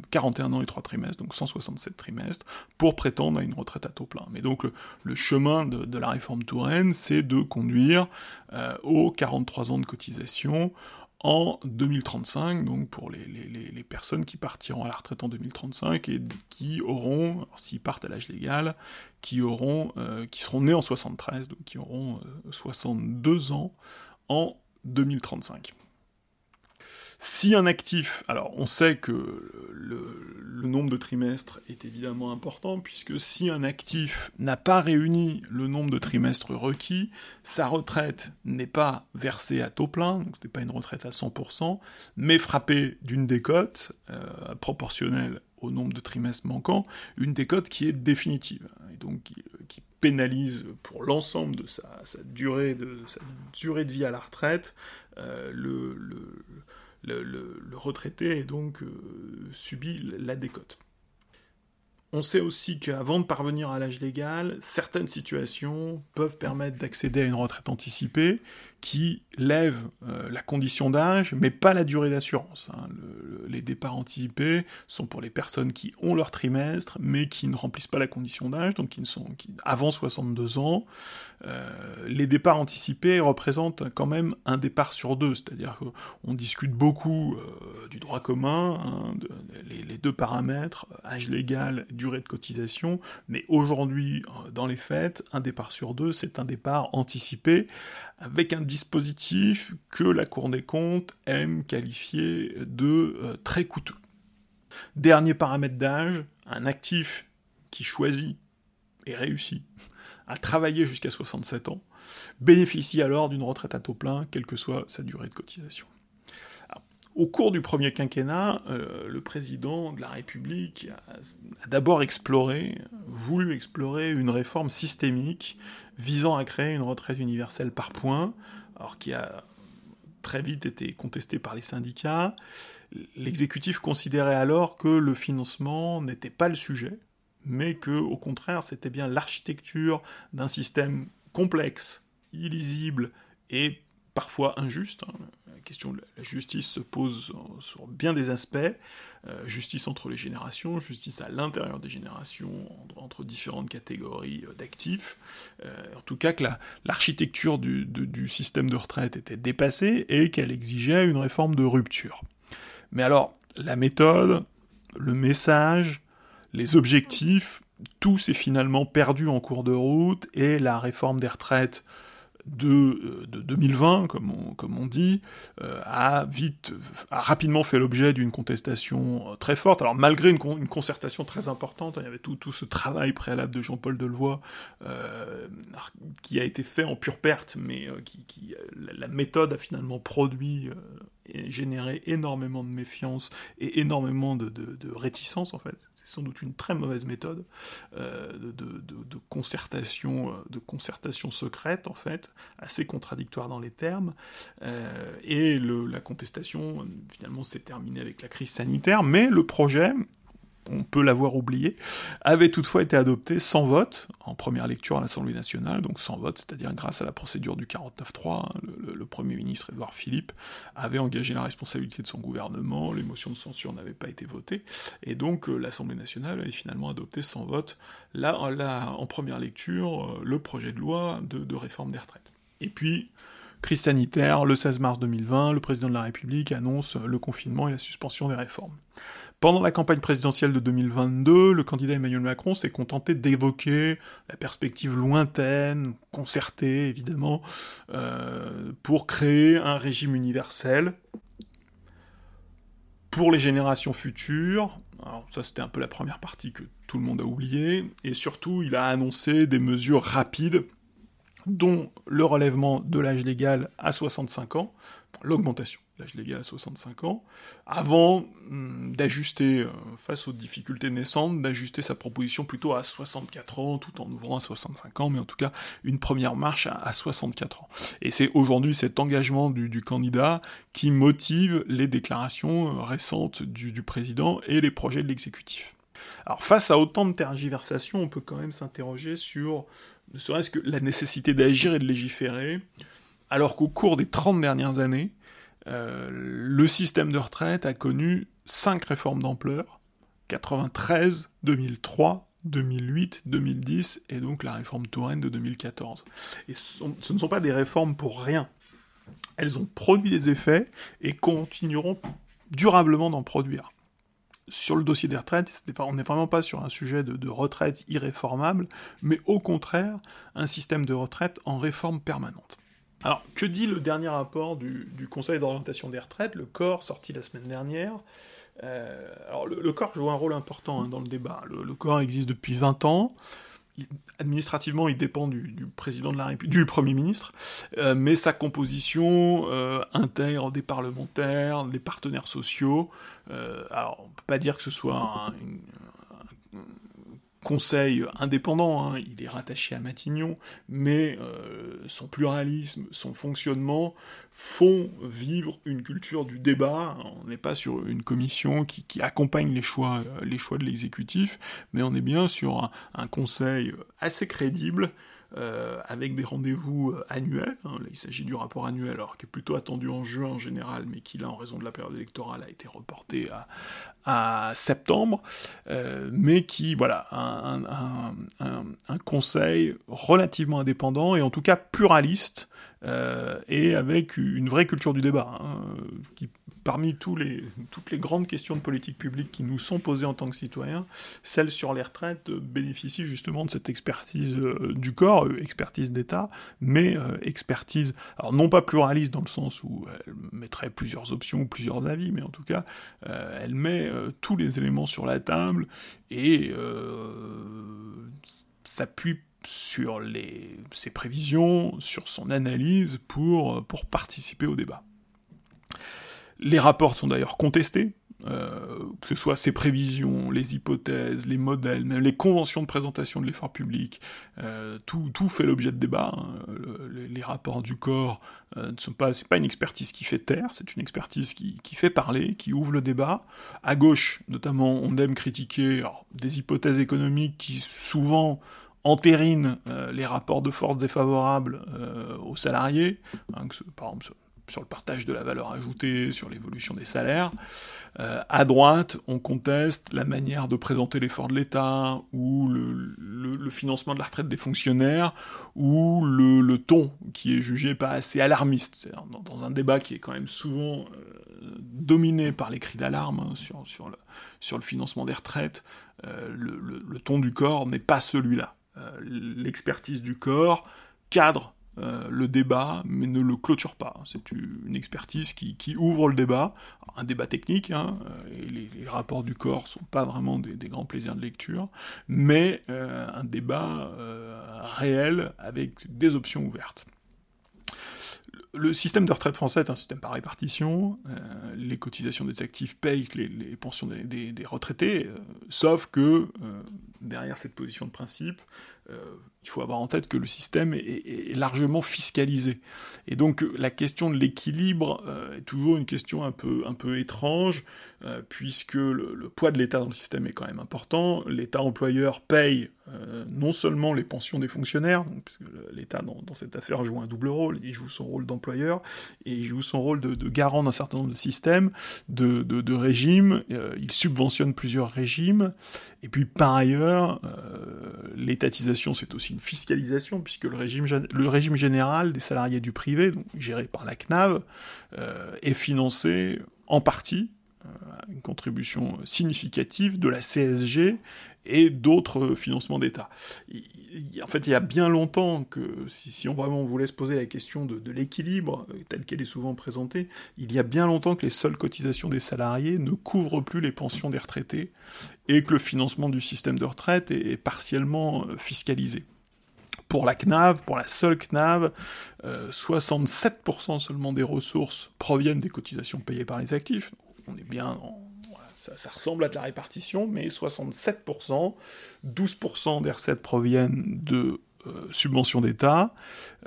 41 ans et 3 trimestres, donc 167 trimestres, pour prétendre à une retraite à taux plein. Mais donc le, chemin de, de, la réforme Touraine, c'est de conduire aux 43 ans de cotisation en 2035, donc pour les, personnes qui partiront à la retraite en 2035 et qui auront, s'ils partent à l'âge légal, qui auront, euh, qui seront nés en 73, donc qui auront 62 euh, ans en 2035. Si un actif, alors on sait que le, nombre de trimestres est évidemment important, puisque si un actif n'a pas réuni le nombre de trimestres requis, sa retraite n'est pas versée à taux plein, donc ce n'est pas une retraite à 100%, mais frappée d'une décote euh, proportionnelle au nombre de trimestres manquants, une décote qui est définitive, et donc qui, pénalise pour l'ensemble de sa, durée de, vie à la retraite euh, le, retraité et donc euh, subit la décote. On sait aussi qu'avant de parvenir à l'âge légal, certaines situations peuvent permettre d'accéder à une retraite anticipée qui lève euh, la condition d'âge, mais pas la durée d'assurance. Hein. les départs anticipés sont pour les personnes qui ont leur trimestre, mais qui ne remplissent pas la condition d'âge, donc qui ne sont avant 62 ans. Euh, les départs anticipés représentent quand même un départ sur deux, c'est-à-dire qu'on discute beaucoup euh, du droit commun, hein, les, les, deux paramètres, âge légal, durée de cotisation, mais aujourd'hui, dans les faits, un départ sur deux, c'est un départ anticipé avec un dispositif que la Cour des comptes aime qualifier de euh, très coûteux. Dernier paramètre d'âge, un actif qui choisit et réussit à travailler jusqu'à 67 ans bénéficie alors d'une retraite à taux plein, quelle que soit sa durée de cotisation. Au cours du premier quinquennat, euh, le président de la République a, d'abord exploré, voulu explorer une réforme systémique visant à créer une retraite universelle par points, alors qui a très vite été contestée par les syndicats. L'exécutif considérait alors que le financement n'était pas le sujet, mais que, au contraire, c'était bien l'architecture d'un système complexe, illisible et parfois injuste. La question de la justice se pose sur bien des aspects. Euh, justice entre les générations, justice à l'intérieur des générations, entre différentes catégories euh, d'actifs. Euh, en tout cas, que l'architecture du, du, système de retraite était dépassée et qu'elle exigeait une réforme de rupture. Mais alors, la méthode, le message, les objectifs, tout s'est finalement perdu en cours de route et la réforme des retraites de, 2020, euh, comme on, dit, euh, a, vite, a rapidement fait l'objet d'une contestation euh, très forte. Alors malgré une, concertation très importante, hein, il y avait tout, ce travail préalable de Jean-Paul Delevoye qui a été fait en pure perte, mais la, méthode a finalement produit et généré énormément de méfiance et énormément de, de, de réticence en fait sans doute une très mauvaise méthode euh, de, concertation, euh, de concertation secrète en fait, assez contradictoire dans les termes. Euh, et la contestation finalement s'est terminée avec la crise sanitaire, mais le projet on peut l'avoir oublié, avait toutefois été adopté sans vote en première lecture à l'Assemblée nationale, donc sans vote, c'est-à-dire grâce à la procédure du 49-3. Hein, le, Premier ministre Édouard Philippe avait engagé la responsabilité de son gouvernement, les motions de censure n'avaient pas été votées, et donc euh, l'Assemblée nationale avait finalement adopté sans vote, là, en première lecture, euh, le projet de loi de, de réforme des retraites. Et puis, crise sanitaire, le 16 mars 2020, le président de la République annonce le confinement et la suspension des réformes. Pendant la campagne présidentielle de 2022, le candidat Emmanuel Macron s'est contenté d'évoquer la perspective lointaine, concertée évidemment, euh, pour créer un régime universel pour les générations futures. Alors ça c'était un peu la première partie que tout le monde a oublié, et surtout il a annoncé des mesures rapides dont le relèvement de l'âge légal à 65 ans, l'augmentation l'âge légal à 65 ans, avant hum, d'ajuster, euh, face aux difficultés naissantes, d'ajuster sa proposition plutôt à 64 ans, tout en ouvrant à 65 ans, mais en tout cas une première marche à, 64 ans. Et c'est aujourd'hui cet engagement du, candidat qui motive les déclarations euh, récentes du, du président et les projets de l'exécutif. Alors face à autant de tergiversations, on peut quand même s'interroger sur ne serait-ce que la nécessité d'agir et de légiférer, alors qu'au cours des 30 dernières années, euh, le système de retraite a connu cinq réformes d'ampleur 93, 2003, 2008, 2010 et donc la réforme Touraine de 2014. Et ce, ne sont pas des réformes pour rien. Elles ont produit des effets et continueront durablement d'en produire. Sur le dossier des retraites, on n'est vraiment pas sur un sujet de, de retraite irréformable, mais au contraire, un système de retraite en réforme permanente. Alors, que dit le dernier rapport du, Conseil d'orientation des retraites, le corps, sorti la semaine dernière euh, Alors, le, corps joue un rôle important hein, dans le débat. Le, corps existe depuis 20 ans. administrativement, il dépend du, président de la République, du Premier ministre, euh, mais sa composition euh, intègre des parlementaires, des partenaires sociaux. alors, on peut pas dire que ce soit un, conseil indépendant, hein, il est rattaché à Matignon, mais euh, son pluralisme, son fonctionnement font vivre une culture du débat. On n'est pas sur une commission qui, accompagne les choix, les choix de l'exécutif, mais on est bien sur un conseil assez crédible euh, avec des rendez-vous euh, annuels. Hein. il s'agit du rapport annuel, alors qui est plutôt attendu en juin en général, mais qui là, en raison de la période électorale, a été reporté à, septembre, euh, mais qui, voilà, un, conseil relativement indépendant et en tout cas pluraliste, et avec une vraie culture du débat, hein, qui parmi toutes les grandes questions de politique publique qui nous sont posées en tant que citoyens, celle sur les retraites bénéficie justement de cette expertise euh, du corps, euh, expertise d'État, mais euh, expertise, alors non pas pluraliste dans le sens où elle mettrait plusieurs options ou plusieurs avis, mais en tout cas, elle met tous les éléments sur la table et s'appuie sur ses prévisions, sur son analyse pour participer au débat. Les rapports sont d'ailleurs contestés, euh, que ce soit ses prévisions, les hypothèses, les modèles, même les conventions de présentation de l'effort public, euh, tout, tout, fait l'objet de débat. Hein. les, rapports du corps euh, ne sont pas, c'est pas une expertise qui fait taire, c'est une expertise qui, qui, fait parler, qui ouvre le débat. À gauche, notamment, on aime critiquer des hypothèses économiques qui souvent entérinent les rapports de force défavorables aux salariés, hein, par exemple sur le partage de la valeur ajoutée, sur l'évolution des salaires. Euh, à droite, on conteste la manière de présenter l'effort de l'État, ou le, financement de la retraite des fonctionnaires, ou le, ton qui est jugé pas assez alarmiste. Dans, un débat qui est quand même souvent euh, dominé par les cris d'alarme hein, sur, le, financement des retraites, euh, le, ton du corps n'est pas celui-là. L'expertise du corps cadre euh, le débat, mais ne le clôture pas. C'est une expertise qui, ouvre le débat, un débat technique, hein, euh, et les, rapports du corps sont pas vraiment des, grands plaisirs de lecture, mais euh, un débat réel avec des options ouvertes le système de retraite français est un système par répartition. les cotisations des actifs payent les, pensions des, retraités, sauf que derrière cette position de principe, il faut avoir en tête que le système est, largement fiscalisé. Et donc la question de l'équilibre euh, est toujours une question un peu, un peu étrange, euh, puisque le, poids de l'État dans le système est quand même important. L'État employeur paye non seulement les pensions des fonctionnaires, puisque l'État dans, cette affaire joue un double rôle, il joue son rôle d'employeur et il joue son rôle de, garant d'un certain nombre de systèmes, de, de régimes, il subventionne plusieurs régimes, et puis par ailleurs, l'étatisation c'est aussi fiscalisation, puisque le régime, général des salariés du privé, géré par la CNAV, euh, est financé en partie, euh, une contribution significative de la CSG et d'autres financements d'État. En fait, il y a bien longtemps que, si, on vraiment voulait se poser la question de, l'équilibre, euh, telle qu'elle est souvent présentée, il y a bien longtemps que les seules cotisations des salariés ne couvrent plus les pensions des retraités, et que le financement du système de retraite est partiellement fiscalisé pour la CNAV, pour la seule CNAV, 67% euh, seulement des ressources proviennent des cotisations payées par les actifs. On est bien ça, ressemble à de la répartition, mais 67%, 12% des recettes proviennent de euh, subventions d'État,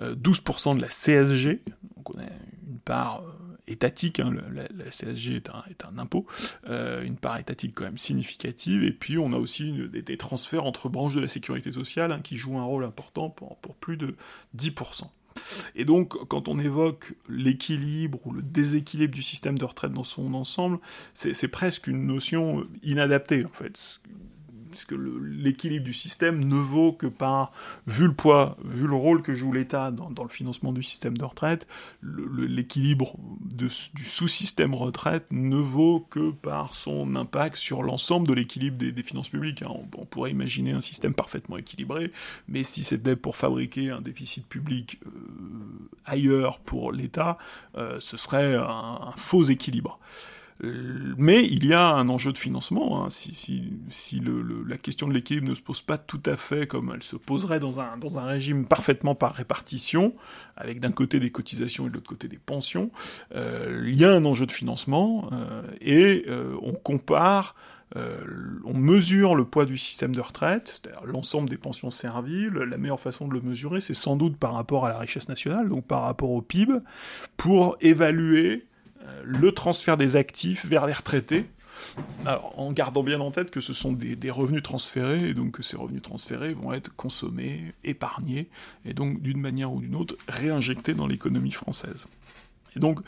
12% euh, de la CSG, donc on a une part étatique, hein, la, CSG est un, impôt, euh, une part étatique quand même significative, et puis on a aussi des, transferts entre branches de la sécurité sociale hein, qui jouent un rôle important pour, pour plus de 10%. Et donc, quand on évoque l'équilibre ou le déséquilibre du système de retraite dans son ensemble, c'est presque une notion inadaptée, en fait. Puisque l'équilibre du système ne vaut que par, vu le poids, vu le rôle que joue l'État dans, le financement du système de retraite, l'équilibre du sous-système retraite ne vaut que par son impact sur l'ensemble de l'équilibre des, finances publiques. Hein. On, pourrait imaginer un système parfaitement équilibré, mais si c'était pour fabriquer un déficit public euh, ailleurs pour l'État, euh, ce serait un faux équilibre. Euh, mais il y a un enjeu de financement. Hein. Si, la question de l'équilibre ne se pose pas tout à fait comme elle se poserait dans un, dans un régime parfaitement par répartition, avec d'un côté des cotisations et de l'autre côté des pensions, euh, il y a un enjeu de financement euh, et on compare on mesure le poids du système de retraite, c'est-à-dire l'ensemble des pensions servies. La meilleure façon de le mesurer, c'est sans doute par rapport à la richesse nationale, donc par rapport au PIB, pour évaluer euh, le transfert des actifs vers les retraités, en gardant bien en tête que ce sont des, revenus transférés, et donc que ces revenus transférés vont être consommés, épargnés, et donc d'une manière ou d'une autre réinjectés dans l'économie française. Et donc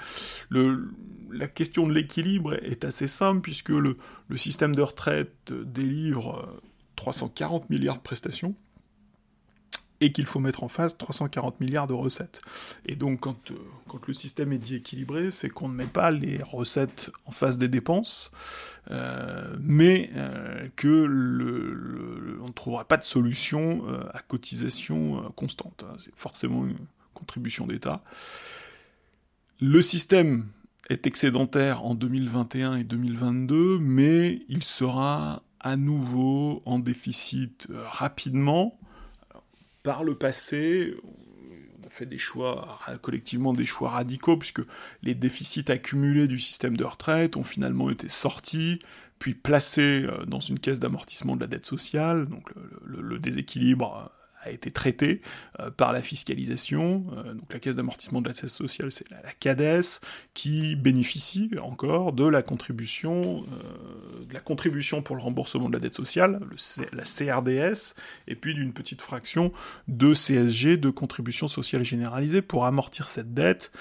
la question de l'équilibre est assez simple, puisque le, système de retraite délivre 340 euh, milliards de prestations, et qu'il faut mettre en face 340 milliards de recettes. Et donc quand, euh, le système est dit équilibré, c'est qu'on ne met pas les recettes en face des dépenses, euh, mais euh, que on ne trouvera pas de solution à cotisation constante. Hein. C'est forcément une contribution d'État. Le système est excédentaire en 2021 et 2022, mais il sera à nouveau en déficit rapidement par le passé, on a fait des choix, collectivement des choix radicaux, puisque les déficits accumulés du système de retraite ont finalement été sortis, puis placés euh, dans une caisse d'amortissement de la dette sociale, donc le déséquilibre a été traité euh, par la fiscalisation. Euh, donc la caisse d'amortissement de la cesse sociale, c'est la, CADES, qui bénéficie encore de la contribution, euh, de la contribution pour le remboursement de la dette sociale, la CRDS, et puis d'une petite fraction de CSG, de contribution sociale généralisée, pour amortir cette dette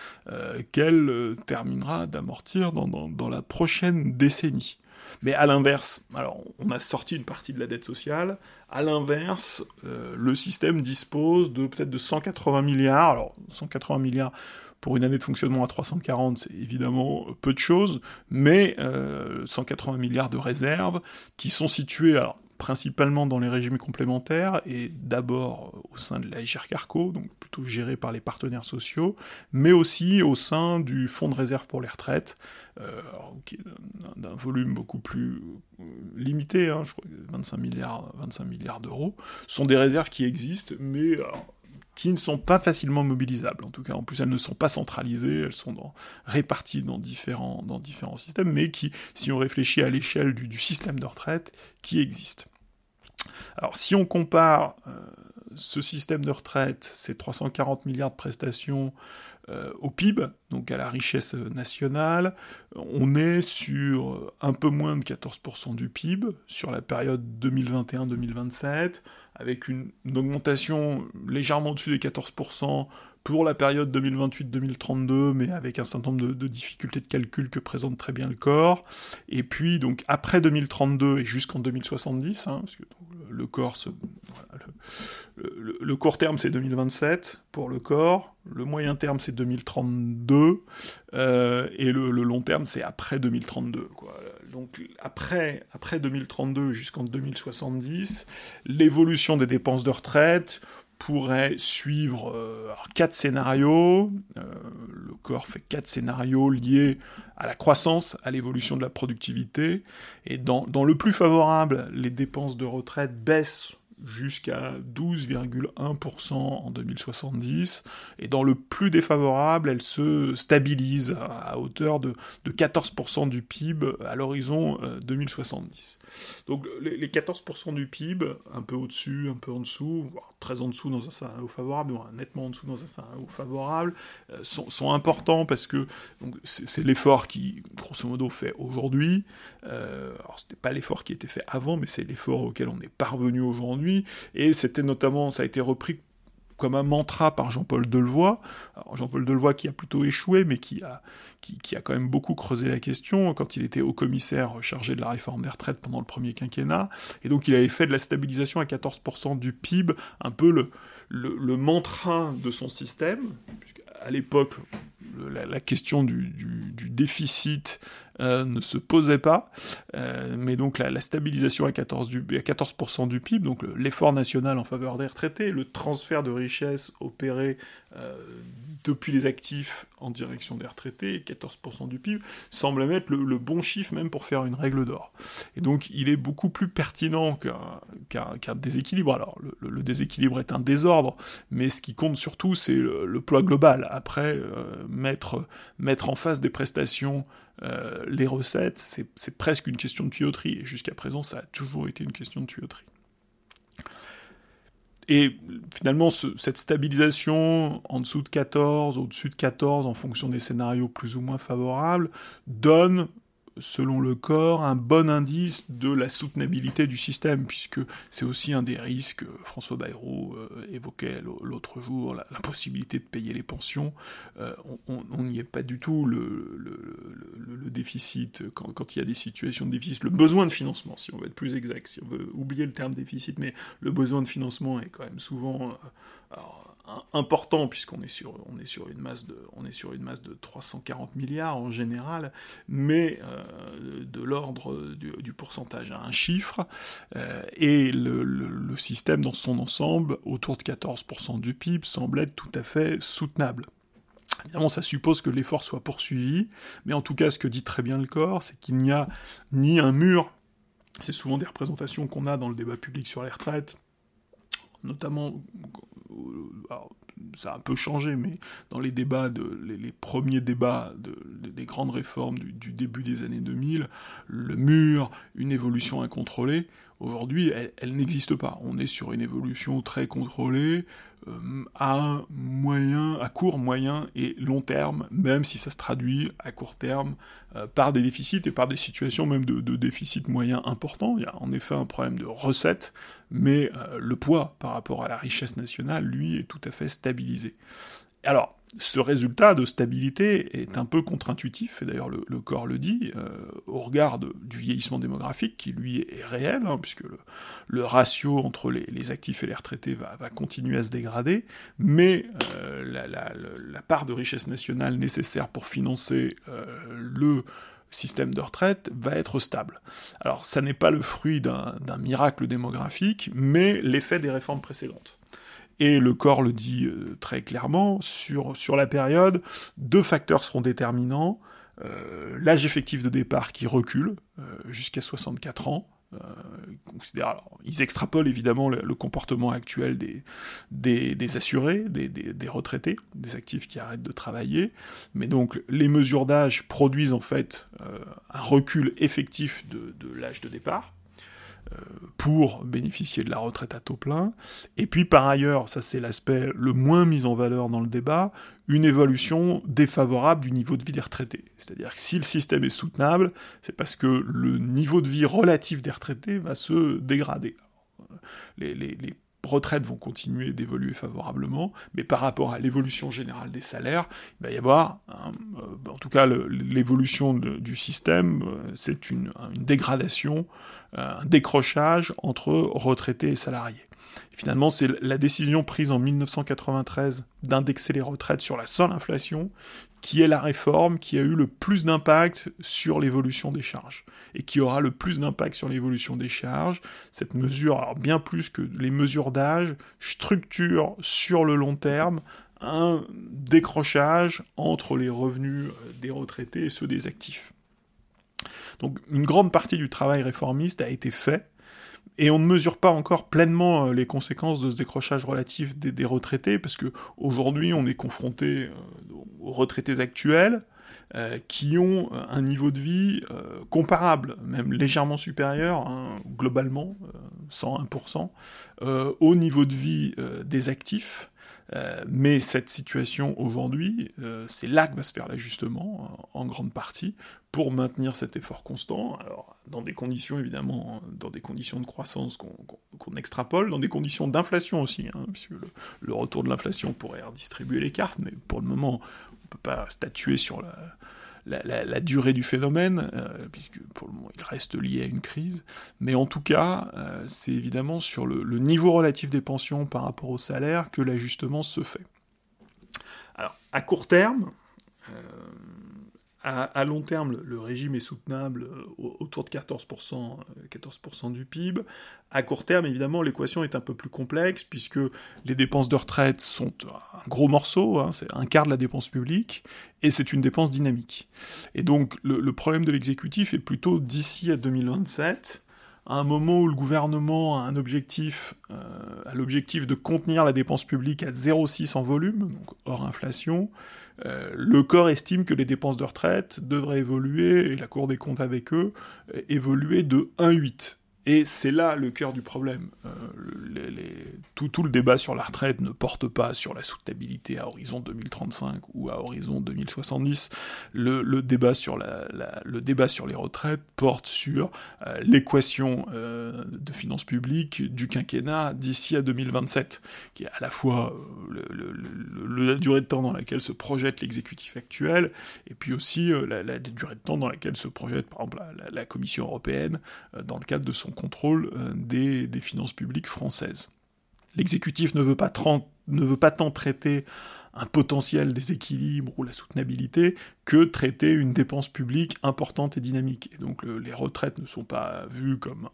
qu'elle terminera d'amortir dans, dans la prochaine décennie. Mais à l'inverse, alors on a sorti une partie de la dette sociale, à l'inverse, euh, le système dispose de peut-être de 180 milliards, alors 180 milliards pour une année de fonctionnement à 340, c'est évidemment peu de choses, mais 180 euh, milliards de réserves qui sont situées, principalement dans les régimes complémentaires et d'abord au sein de la Carco, donc plutôt géré par les partenaires sociaux, mais aussi au sein du fonds de réserve pour les retraites, euh, qui est d'un volume beaucoup plus euh, limité, hein, je crois 25 milliards, 25 milliards d'euros, sont des réserves qui existent, mais qui ne sont pas facilement mobilisables. En tout cas, en plus, elles ne sont pas centralisées, elles sont réparties dans différents, systèmes, mais qui, si on réfléchit à l'échelle du, du, système de retraite, qui existent. Alors si on compare euh, ce système de retraite, ces 340 milliards de prestations euh, au PIB, donc à la richesse nationale, on est sur un peu moins de 14% du PIB sur la période 2021-2027, avec une, augmentation légèrement au-dessus des 14% pour la période 2028-2032, mais avec un certain nombre de, difficultés de calcul que présente très bien le corps. Et puis, donc, après 2032 et jusqu'en 2070, hein, parce que le, le, court terme, c'est 2027 pour le corps, le moyen terme, c'est 2032, euh, et le, long terme, c'est après 2032. Quoi. Donc, après, après 2032 jusqu'en 2070, l'évolution des dépenses de retraite, pourrait suivre euh, quatre scénarios. Euh, le corps fait quatre scénarios liés à la croissance, à l'évolution de la productivité. Et dans, dans, le plus favorable, les dépenses de retraite baissent jusqu'à 12,1% en 2070, et dans le plus défavorable, elle se stabilise à, hauteur de, 14% du PIB à l'horizon 2070. Euh, Donc les, 14% du PIB, un peu au-dessus, un peu en dessous, très en dessous dans un scénario favorable, nettement en dessous dans un scénario favorable, euh, sont, importants parce que c'est l'effort qui, grosso modo, fait aujourd'hui. Euh, alors c'était pas l'effort qui était fait avant, mais c'est l'effort auquel on est parvenu aujourd'hui et c'était notamment, ça a été repris comme un mantra par Jean-Paul Delevoye. Jean-Paul Delevoye qui a plutôt échoué, mais qui a, qui, a quand même beaucoup creusé la question quand il était haut commissaire chargé de la réforme des retraites pendant le premier quinquennat. Et donc il avait fait de la stabilisation à 14% du PIB un peu le, le, le mantra de son système. À l'époque, la, question du, déficit euh, ne se posait pas, euh, mais donc la, stabilisation à 14%, du, à 14 du PIB, donc l'effort national en faveur des retraités, le transfert de richesses opéré euh, depuis les actifs en direction des retraités, 14% du PIB, semble mettre le, bon chiffre même pour faire une règle d'or. Et donc il est beaucoup plus pertinent qu'un déséquilibre. Alors le, déséquilibre est un désordre, mais ce qui compte surtout c'est le, poids global. Après, mettre, en face des prestations euh, les recettes, c'est presque une question de tuyauterie. Et jusqu'à présent, ça a toujours été une question de tuyauterie. Et finalement, cette stabilisation en dessous de 14, au-dessus de 14, en fonction des scénarios plus ou moins favorables, donne selon le corps, un bon indice de la soutenabilité du système, puisque c'est aussi un des risques, François Bayrou euh, évoquait l'autre jour, la, possibilité de payer les pensions. Euh, on n'y est pas du tout, le, déficit, quand, il y a des situations de déficit, le besoin de financement, si on veut être plus exact, si on veut oublier le terme déficit, mais le besoin de financement est quand même souvent... Euh, important puisqu'on est sur on est sur une masse de on est sur une masse de 340 milliards en général mais euh, de l'ordre du, pourcentage à un chiffre euh, et le, le, système dans son ensemble autour de 14% du PIB semble être tout à fait soutenable. Évidemment, ça suppose que l'effort soit poursuivi, mais en tout cas, ce que dit très bien le corps, c'est qu'il n'y a ni un mur, c'est souvent des représentations qu'on a dans le débat public sur les retraites, notamment ça a un peu changé, mais dans les débats, de, les, premiers débats des grandes réformes du, début des années 2000, le mur, une évolution incontrôlée, aujourd'hui, elle n'existe pas. On est sur une évolution très contrôlée, euh, à moyen, à court, moyen et long terme, même si ça se traduit à court terme euh, par des déficits et par des situations même de, de déficit moyen important. Il y a en effet un problème de recettes, mais euh, le poids par rapport à la richesse nationale, lui, est tout à fait stabilisé. Alors, ce résultat de stabilité est un peu contre-intuitif, et d'ailleurs le, corps le dit, euh, au regard du vieillissement démographique qui lui est réel, hein, puisque le, ratio entre les, actifs et les retraités va, continuer à se dégrader, mais euh, la, part de richesse nationale nécessaire pour financer euh, le système de retraite va être stable. Alors ça n'est pas le fruit d'un miracle démographique, mais l'effet des réformes précédentes. Et le corps le dit euh, très clairement, sur, la période, deux facteurs seront déterminants. Euh, l'âge effectif de départ qui recule euh, jusqu'à 64 ans. ils extrapolent évidemment le, comportement actuel des, assurés, des, retraités, des actifs qui arrêtent de travailler. Mais donc les mesures d'âge produisent en fait un recul effectif de l'âge de départ pour bénéficier de la retraite à taux plein. Et puis par ailleurs, ça c'est l'aspect le moins mis en valeur dans le débat, une évolution défavorable du niveau de vie des retraités. C'est-à-dire que si le système est soutenable, c'est parce que le niveau de vie relatif des retraités va se dégrader. Les, retraites vont continuer d'évoluer favorablement, mais par rapport à l'évolution générale des salaires, il va y avoir, euh, en tout cas l'évolution du système, euh, c'est une, une, dégradation, euh, un décrochage entre retraités et salariés. Finalement, c'est la décision prise en 1993 d'indexer les retraites sur la seule inflation qui est la réforme qui a eu le plus d'impact sur l'évolution des charges et qui aura le plus d'impact sur l'évolution des charges. Cette mesure, bien plus que les mesures d'âge, structure sur le long terme un décrochage entre les revenus des retraités et ceux des actifs. Donc une grande partie du travail réformiste a été fait et on ne mesure pas encore pleinement euh, les conséquences de ce décrochage relatif des, retraités, parce que aujourd'hui on est confronté euh, aux retraités actuels euh, qui ont un niveau de vie comparable, même légèrement supérieur, hein, globalement, 101%, au niveau de vie des actifs. Euh, mais cette situation aujourd'hui, euh, c'est là que va se faire l'ajustement, en grande partie, pour maintenir cet effort constant, alors dans des conditions évidemment, dans des conditions de croissance qu'on extrapole, dans des conditions d'inflation aussi, hein, puisque le, retour de l'inflation pourrait redistribuer les cartes, mais pour le moment, on ne peut pas statuer sur la, la, durée du phénomène, euh, puisque pour le moment il reste lié à une crise, mais en tout cas, euh, c'est évidemment sur le, niveau relatif des pensions par rapport au salaire que l'ajustement se fait. Alors, à court terme, euh, à, long terme, le, régime est soutenable euh, autour de 14%, 14 euh, du PIB. À court terme, évidemment, l'équation est un peu plus complexe puisque les dépenses de retraite sont un gros morceau, hein, c'est un quart de la dépense publique, et c'est une dépense dynamique. Et donc, le, problème de l'exécutif est plutôt d'ici à 2027 à un moment où le gouvernement a un objectif, euh, l'objectif de contenir la dépense publique à 0,6 en volume, donc hors inflation, euh, le corps estime que les dépenses de retraite devraient évoluer, et la Cour des comptes avec eux, euh, évoluer de 1,8 et c'est là le cœur du problème. Euh, tout, le débat sur la retraite ne porte pas sur la soutenabilité à horizon 2035 ou à horizon 2070. Le, débat, sur les retraites porte sur euh, l'équation euh, de finances publiques du quinquennat d'ici à 2027, qui est à la fois la durée de temps dans laquelle se projette l'exécutif actuel, et puis aussi la, durée de temps dans laquelle se projette, par exemple, la Commission européenne dans le cadre de son contrôle euh, des, finances publiques françaises. L'exécutif ne, veut pas ne veut pas tant traiter un potentiel déséquilibre ou la soutenabilité que traiter une dépense publique importante et dynamique. Et donc les retraites ne sont pas vues comme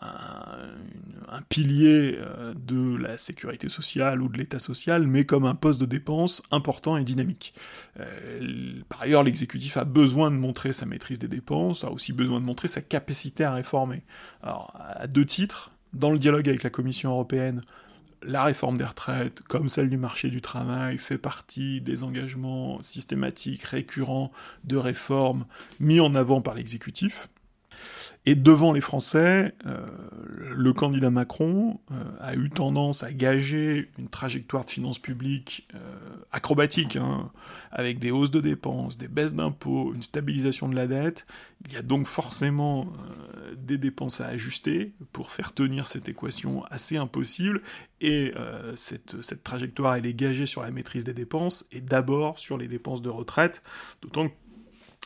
un, pilier euh, de la sécurité sociale ou de l'État social, mais comme un poste de dépense important et dynamique. Euh, par ailleurs, l'exécutif a besoin de montrer sa maîtrise des dépenses, a aussi besoin de montrer sa capacité à réformer. Alors, à deux titres, dans le dialogue avec la Commission européenne, la réforme des retraites, comme celle du marché du travail, fait partie des engagements systématiques, récurrents de réforme mis en avant par l'exécutif. Et devant les Français, euh, le candidat Macron euh, a eu tendance à gager une trajectoire de finances publiques euh, acrobatique, hein, avec des hausses de dépenses, des baisses d'impôts, une stabilisation de la dette. Il y a donc forcément des dépenses à ajuster pour faire tenir cette équation assez impossible. Et cette, cette trajectoire, elle est gagée sur la maîtrise des dépenses et d'abord sur les dépenses de retraite, d'autant que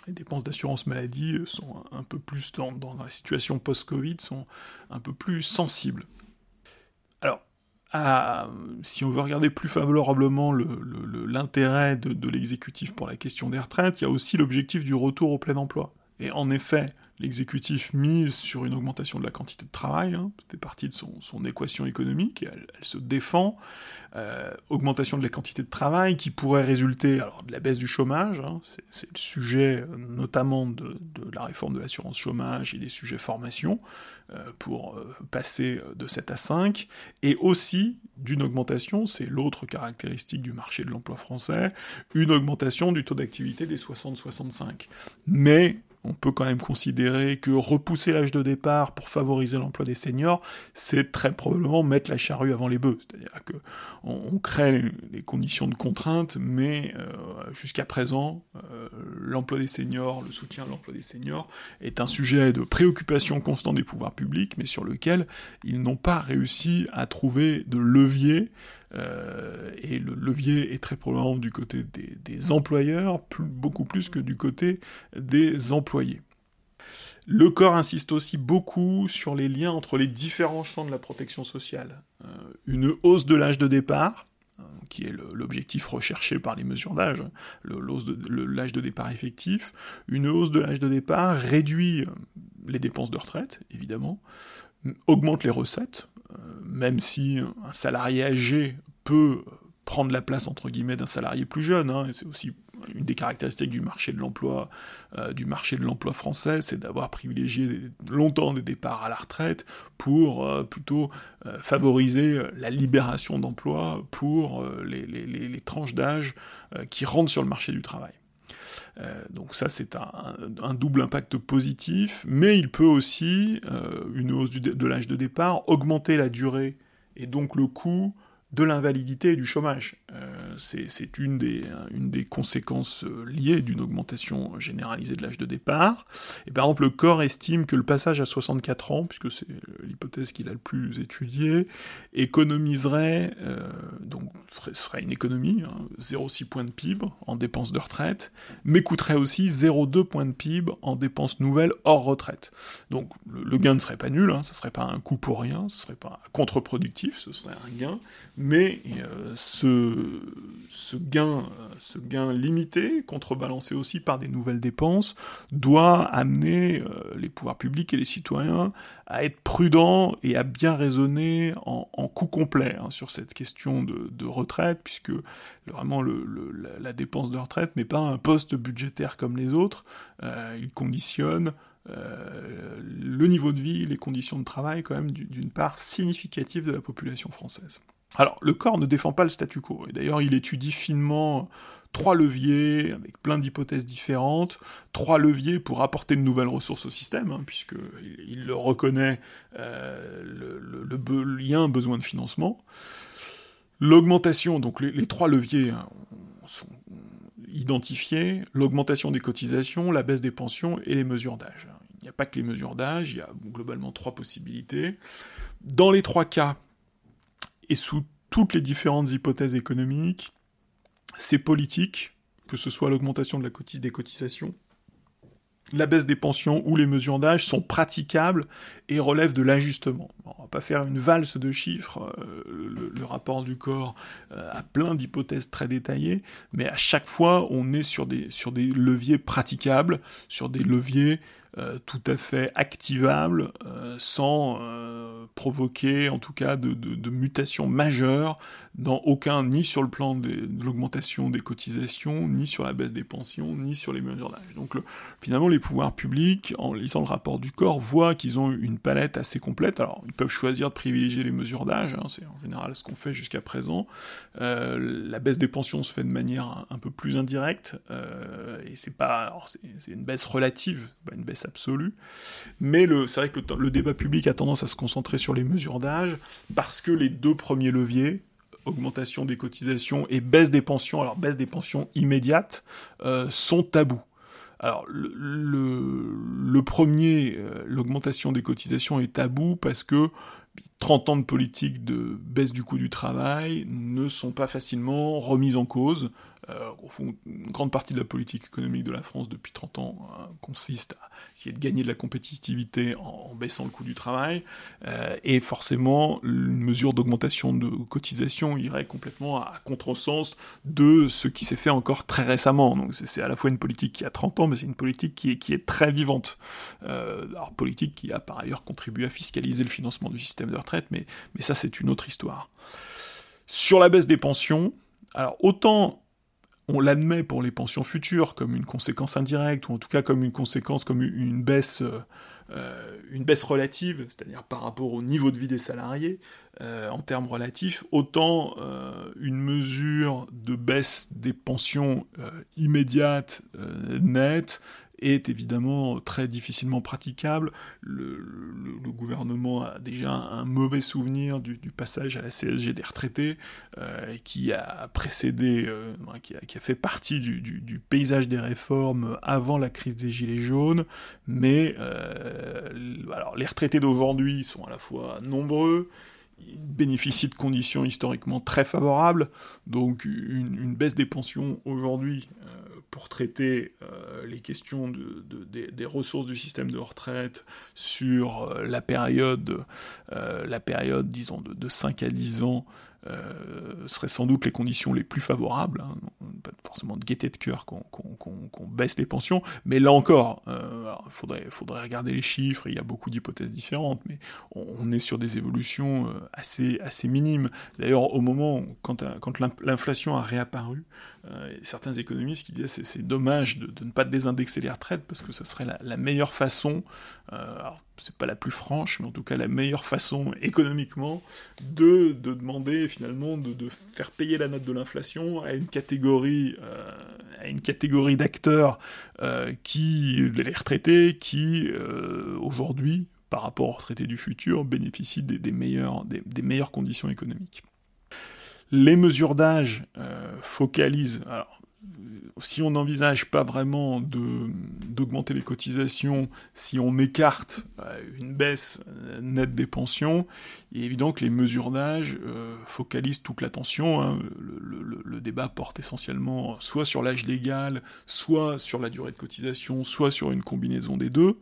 les dépenses d'assurance maladie sont un peu plus, dans, la situation post-Covid, sont un peu plus sensibles. Alors, si on veut regarder plus favorablement l'intérêt de, de l'exécutif pour la question des retraites, il y a aussi l'objectif du retour au plein emploi. Et en effet, l'exécutif mise sur une augmentation de la quantité de travail, hein, ça fait partie de son, équation économique, elle, se défend, euh, augmentation de la quantité de travail qui pourrait résulter de la baisse du chômage, hein, c'est le sujet euh, notamment de, la réforme de l'assurance chômage et des sujets formation, euh, pour passer de 7 à 5, et aussi d'une augmentation, c'est l'autre caractéristique du marché de l'emploi français, une augmentation du taux d'activité des 60-65. Mais on peut quand même considérer que repousser l'âge de départ pour favoriser l'emploi des seniors, c'est très probablement mettre la charrue avant les bœufs. C'est-à-dire que on, crée les conditions de contrainte, mais euh, jusqu'à présent, euh, l'emploi des seniors, le soutien à l'emploi des seniors est un sujet de préoccupation constant des pouvoirs publics, mais sur lequel ils n'ont pas réussi à trouver de levier euh, et le levier est très probablement du côté des, employeurs, beaucoup plus que du côté des employés. Le corps insiste aussi beaucoup sur les liens entre les différents champs de la protection sociale. Euh, une hausse de l'âge de départ, euh, qui est l'objectif recherché par les mesures d'âge, l'âge de, de, départ effectif. Une hausse de l'âge de départ réduit les dépenses de retraite, évidemment, augmente les recettes, même si un salarié âgé peut prendre la place entre guillemets d'un salarié plus jeune. Hein, c'est aussi une des caractéristiques du marché de l'emploi, euh, du marché de l'emploi français, c'est d'avoir privilégié longtemps des départs à la retraite pour euh, plutôt euh, favoriser la libération d'emploi pour les, tranches d'âge qui rentrent sur le marché du travail. donc ça c'est un, double impact positif, mais il peut aussi, une hausse de l'âge de départ, augmenter la durée et donc le coût de l'invalidité et du chômage. Euh, c'est une des, des conséquences euh, liées d'une augmentation généralisée de l'âge de départ. Et par exemple, le corps estime que le passage à 64 ans, puisque c'est l'hypothèse qu'il a le plus étudiée, économiserait, euh, donc serait une économie, 0,6 hein, points de PIB en dépenses de retraite, mais coûterait aussi 0,2 points de PIB en dépenses nouvelles hors retraite. Donc le, gain ne serait pas nul, hein, ce serait pas un coût pour rien, ce serait pas contre-productif, ce serait un gain, euh, ce, gain, ce gain limité, contrebalancé aussi par des nouvelles dépenses, doit amener euh, les pouvoirs publics et les citoyens à être prudents et à bien raisonner en, en coût complet hein, sur cette question de, retraite, puisque vraiment la, dépense de retraite n'est pas un poste budgétaire comme les autres, euh, il conditionne le niveau de vie, les conditions de travail quand même d'une part significative de la population française. Alors, le corps ne défend pas le statu quo, et d'ailleurs il étudie finement trois leviers, avec plein d'hypothèses différentes, trois leviers pour apporter de nouvelles ressources au système, hein, puisqu'il il reconnaît, euh, le, un besoin de financement. L'augmentation, donc les, trois leviers hein, sont identifiés, l'augmentation des cotisations, la baisse des pensions et les mesures d'âge. Il n'y a pas que les mesures d'âge, il y a globalement trois possibilités. Dans les trois cas, et sous toutes les différentes hypothèses économiques, c'est politique, que ce soit l'augmentation de la des cotisations, la baisse des pensions ou les mesures d'âge sont praticables et relèvent de l'ajustement. on va pas faire une valse de chiffres, euh, le, rapport du corps euh, a plein d'hypothèses très détaillées, mais à chaque fois on est sur des, sur des leviers praticables, sur des leviers euh, tout à fait activable euh, sans euh, provoquer en tout cas de, de, mutations majeures dans aucun, ni sur le plan de l'augmentation des cotisations, ni sur la baisse des pensions, ni sur les mesures d'âge. Donc finalement les pouvoirs publics, en lisant le rapport du corps, voient qu'ils ont une palette assez complète. Alors ils peuvent choisir de privilégier les mesures d'âge, hein, c'est en général ce qu'on fait jusqu'à présent. la baisse des pensions se fait de manière un, peu plus indirecte, et c'est pas, c'est une baisse relative, pas une baisse absolue. Mais c'est vrai que le, débat public a tendance à se concentrer sur les mesures d'âge, parce que les deux premiers leviers, augmentation des cotisations et baisse des pensions, alors baisse des pensions immédiates, euh, sont tabous. Alors le, premier, euh, l'augmentation des cotisations est tabou parce que 30 ans de politique de baisse du coût du travail ne sont pas facilement remises en cause. Euh, au fond, une grande partie de la politique économique de la France depuis 30 ans hein, consiste à essayer de gagner de la compétitivité en, baissant le coût du travail, euh, et forcément, une mesure d'augmentation de cotisation irait complètement à, contresens de ce qui s'est fait encore très récemment. Donc c'est à la fois une politique qui a 30 ans, mais c'est une politique qui est, qui est très vivante. Euh, alors politique qui a par ailleurs contribué à fiscaliser le financement du système de retraite, mais, mais ça c'est une autre histoire. Sur la baisse des pensions, alors autant on l'admet pour les pensions futures comme une conséquence indirecte, ou en tout cas comme une conséquence, comme une baisse, euh, une baisse relative, c'est-à-dire par rapport au niveau de vie des salariés, euh, en termes relatifs, autant euh, une mesure de baisse des pensions immédiates, nettes, est évidemment très difficilement praticable. Le, gouvernement a déjà un mauvais souvenir du, passage à la CSG des retraités, euh, qui a précédé, euh, qui, a, fait partie du, paysage des réformes avant la crise des Gilets jaunes, mais euh, alors, les retraités d'aujourd'hui sont à la fois nombreux, ils bénéficient de conditions historiquement très favorables, donc une, baisse des pensions aujourd'hui pour traiter euh, les questions de, des, ressources du système de retraite sur euh, la période, euh, la période disons, de, de 5 à 10 ans seraient sans doute les conditions les plus favorables. Hein. Pas forcément de gaieté de cœur qu'on baisse les pensions, mais là encore, il faudrait, regarder les chiffres, il y a beaucoup d'hypothèses différentes, mais on, est sur des évolutions assez, assez minimes. D'ailleurs, au moment, quand, quand l'inflation a réapparu, certains économistes qui disaient c'est, c'est dommage de, ne pas désindexer les retraites parce que ce serait la, meilleure façon, alors c'est pas la plus franche, mais en tout cas la meilleure façon économiquement de, de demander finalement de, faire payer la note de l'inflation à une catégorie, euh, d'acteurs euh, qui, les retraités, qui euh, aujourd'hui, par rapport aux retraités du futur, bénéficient des, des, meilleures conditions économiques. Les mesures d'âge focalisent. Alors, si on n'envisage pas vraiment d'augmenter les cotisations, si on écarte euh, une baisse euh, nette des pensions, il est évident que les mesures d'âge euh, focalisent toute l'attention. Hein. Le, débat porte essentiellement soit sur l'âge légal, soit sur la durée de cotisation, soit sur une combinaison des deux.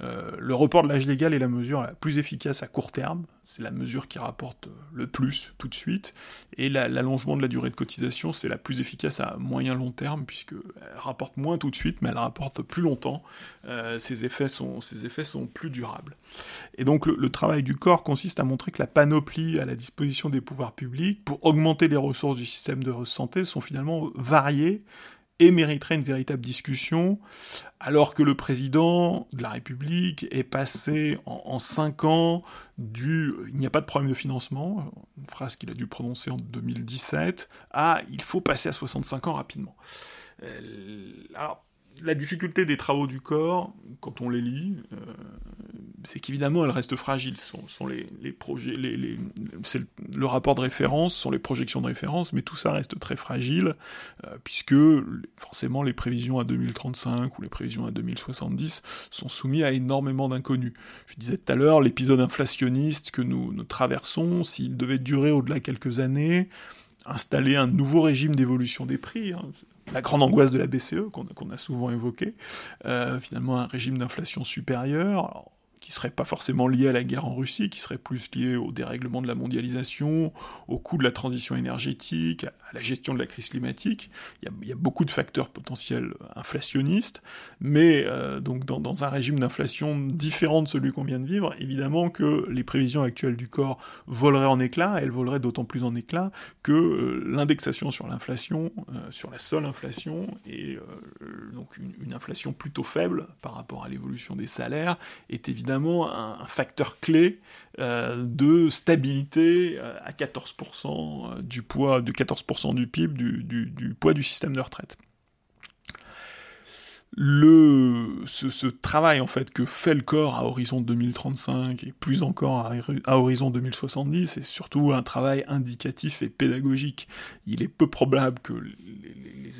le report de l'âge légal est la mesure la plus efficace à court terme, c'est la mesure qui rapporte le plus tout de suite, et l'allongement de la durée de cotisation, c'est la plus efficace à moyen long terme, puisqu'elle rapporte moins tout de suite, mais elle rapporte plus longtemps. Euh, ses, effets sont, effets sont plus durables. Et donc le, travail du corps consiste à montrer que la panoplie à la disposition des pouvoirs publics pour augmenter les ressources du système de santé sont finalement variées et mériterait une véritable discussion, alors que le président de la République est passé en, cinq ans du « il n'y a pas de problème de financement », une phrase qu'il a dû prononcer en 2017, à « il faut passer à 65 ans rapidement. Euh, Alors, la difficulté des travaux du corps, quand on les lit, euh, c'est qu'évidemment, elles restent fragiles. Les, projets, c'est le, rapport de référence, ce sont les projections de référence, mais tout ça reste très fragile, euh, puisque forcément les prévisions à 2035 ou les prévisions à 2070 sont soumises à énormément d'inconnus. Je disais tout à l'heure, l'épisode inflationniste que nous, traversons, s'il devait durer au-delà de quelques années, installer un nouveau régime d'évolution des prix, hein, la grande angoisse de la BCE qu'on a souvent évoquée, euh, finalement un régime d'inflation supérieur qui serait pas forcément lié à la guerre en Russie, qui serait plus lié au dérèglement de la mondialisation, au coût de la transition énergétique, la gestion de la crise climatique. Il y a, beaucoup de facteurs potentiels inflationnistes, mais euh, donc dans, un régime d'inflation différent de celui qu'on vient de vivre, évidemment que les prévisions actuelles du corps voleraient en éclat, elles voleraient d'autant plus en éclat que euh, l'indexation sur l'inflation, euh, sur la seule inflation, et donc une, inflation plutôt faible par rapport à l'évolution des salaires, est évidemment un, facteur clé de stabilité euh, à 14% euh, du poids, de 14% du PIB, du, poids du système de retraite le, ce, travail en fait que fait le corps à horizon 2035 et plus encore à, horizon 2070 c'est surtout un travail indicatif et pédagogique. Il est peu probable que les,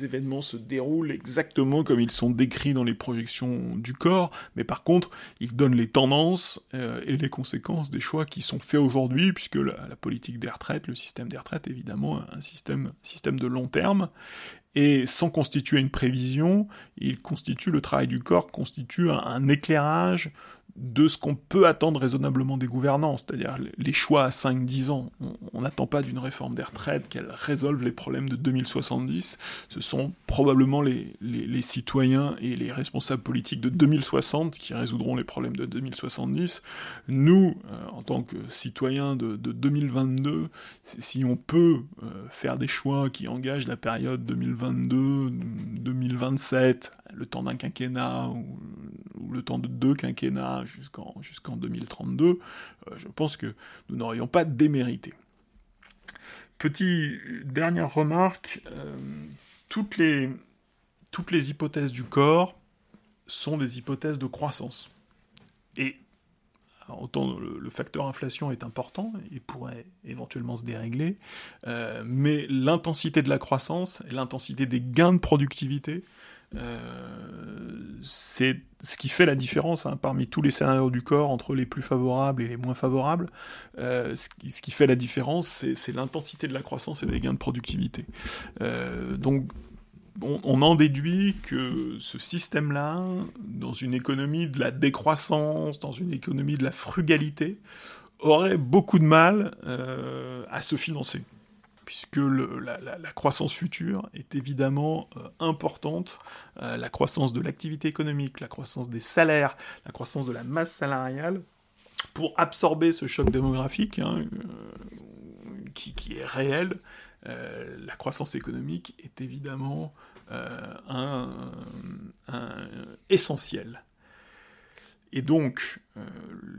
événements se déroulent exactement comme ils sont décrits dans les projections du corps, mais par contre, il donne les tendances euh, et les conséquences des choix qui sont faits aujourd'hui, puisque la, politique des retraites, le système des retraites, évidemment, un système, système de long terme, et sans constituer une prévision, il constitue le travail du corps, constitue un éclairage de ce qu'on peut attendre raisonnablement des gouvernants, c'est-à-dire les choix à 5-10 ans. On n'attend pas d'une réforme des retraites qu'elle résolve les problèmes de 2070. Ce sont probablement les, citoyens et les responsables politiques de 2060 qui résoudront les problèmes de 2070. Nous, euh, en tant que citoyens de, 2022, si on peut euh, faire des choix qui engagent la période 2022-2027, le temps d'un quinquennat ou, le temps de deux quinquennats jusqu'en jusqu'en 2032, euh, je pense que nous n'aurions pas démérité. Petite dernière remarque, euh, toutes, les, toutes les hypothèses du corps sont des hypothèses de croissance. Et autant le, facteur inflation est important et pourrait éventuellement se dérégler, euh, mais l'intensité de la croissance et l'intensité des gains de productivité euh, c'est ce qui fait la différence hein, parmi tous les scénarios du corps entre les plus favorables et les moins favorables. Euh, ce, qui, fait la différence, c'est l'intensité de la croissance et des gains de productivité. Donc, on, en déduit que ce système-là, dans une économie de la décroissance, dans une économie de la frugalité, aurait beaucoup de mal à se financer. Puisque la, croissance future est évidemment euh, importante, euh, la croissance de l'activité économique, la croissance des salaires, la croissance de la masse salariale, pour absorber ce choc démographique hein, euh, qui, est réel, la croissance économique est évidemment un, essentiel. Et donc, euh,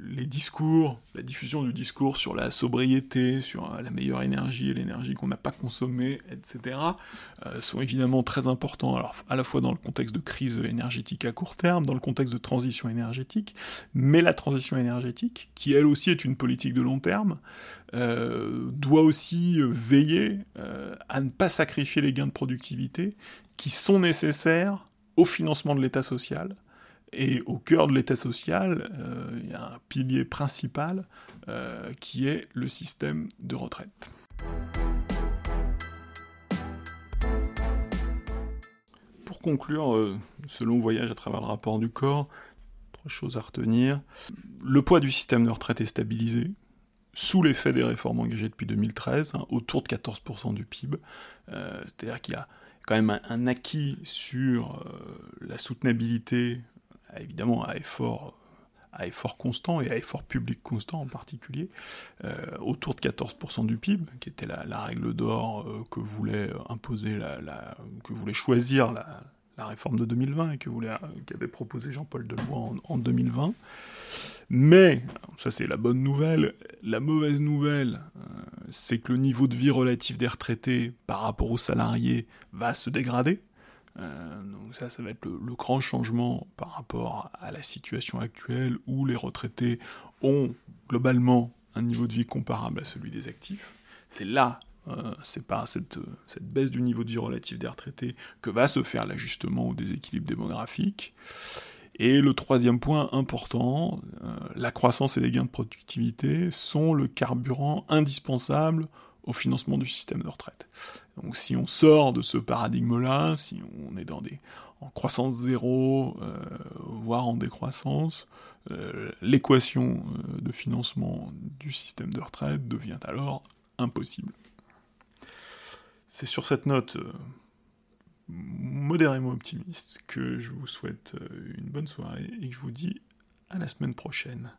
les discours, la diffusion du discours sur la sobriété, sur euh, la meilleure énergie l'énergie qu'on n'a pas consommée, etc., euh, sont évidemment très importants, alors à la fois dans le contexte de crise énergétique à court terme, dans le contexte de transition énergétique, mais la transition énergétique, qui elle aussi est une politique de long terme, doit aussi veiller à ne pas sacrifier les gains de productivité qui sont nécessaires au financement de l'État social, et au cœur de l'État social, euh, il y a un pilier principal euh, qui est le système de retraite. Pour conclure euh, ce long voyage à travers le rapport du corps, trois choses à retenir. Le poids du système de retraite est stabilisé, sous l'effet des réformes engagées depuis 2013, hein, autour de 14% du PIB. C'est-à-dire qu'il y a quand même un, acquis sur la soutenabilité évidemment à effort, à effort constant et à effort public constant en particulier, euh, autour de 14% du PIB, qui était la, règle d'or euh, que voulait imposer, la, que voulait choisir la, réforme de 2020 et que voulait, qu'avait proposé Jean-Paul Delevoye en, en 2020. Mais, ça c'est la bonne nouvelle, la mauvaise nouvelle, euh, c'est que le niveau de vie relatif des retraités par rapport aux salariés va se dégrader. Euh, donc ça, ça va être le, grand changement par rapport à la situation actuelle où les retraités ont globalement un niveau de vie comparable à celui des actifs. C'est là, euh, c'est par cette, baisse du niveau de vie relatif des retraités que va se faire l'ajustement au déséquilibre démographique. Et le troisième point important, euh, la croissance et les gains de productivité sont le carburant indispensable au financement du système de retraite. Donc si on sort de ce paradigme-là, si on est dans des en croissance zéro, euh, voire en décroissance, euh, l'équation euh, de financement du système de retraite devient alors impossible. C'est sur cette note modérément optimiste que je vous souhaite une bonne soirée et que je vous dis à la semaine prochaine.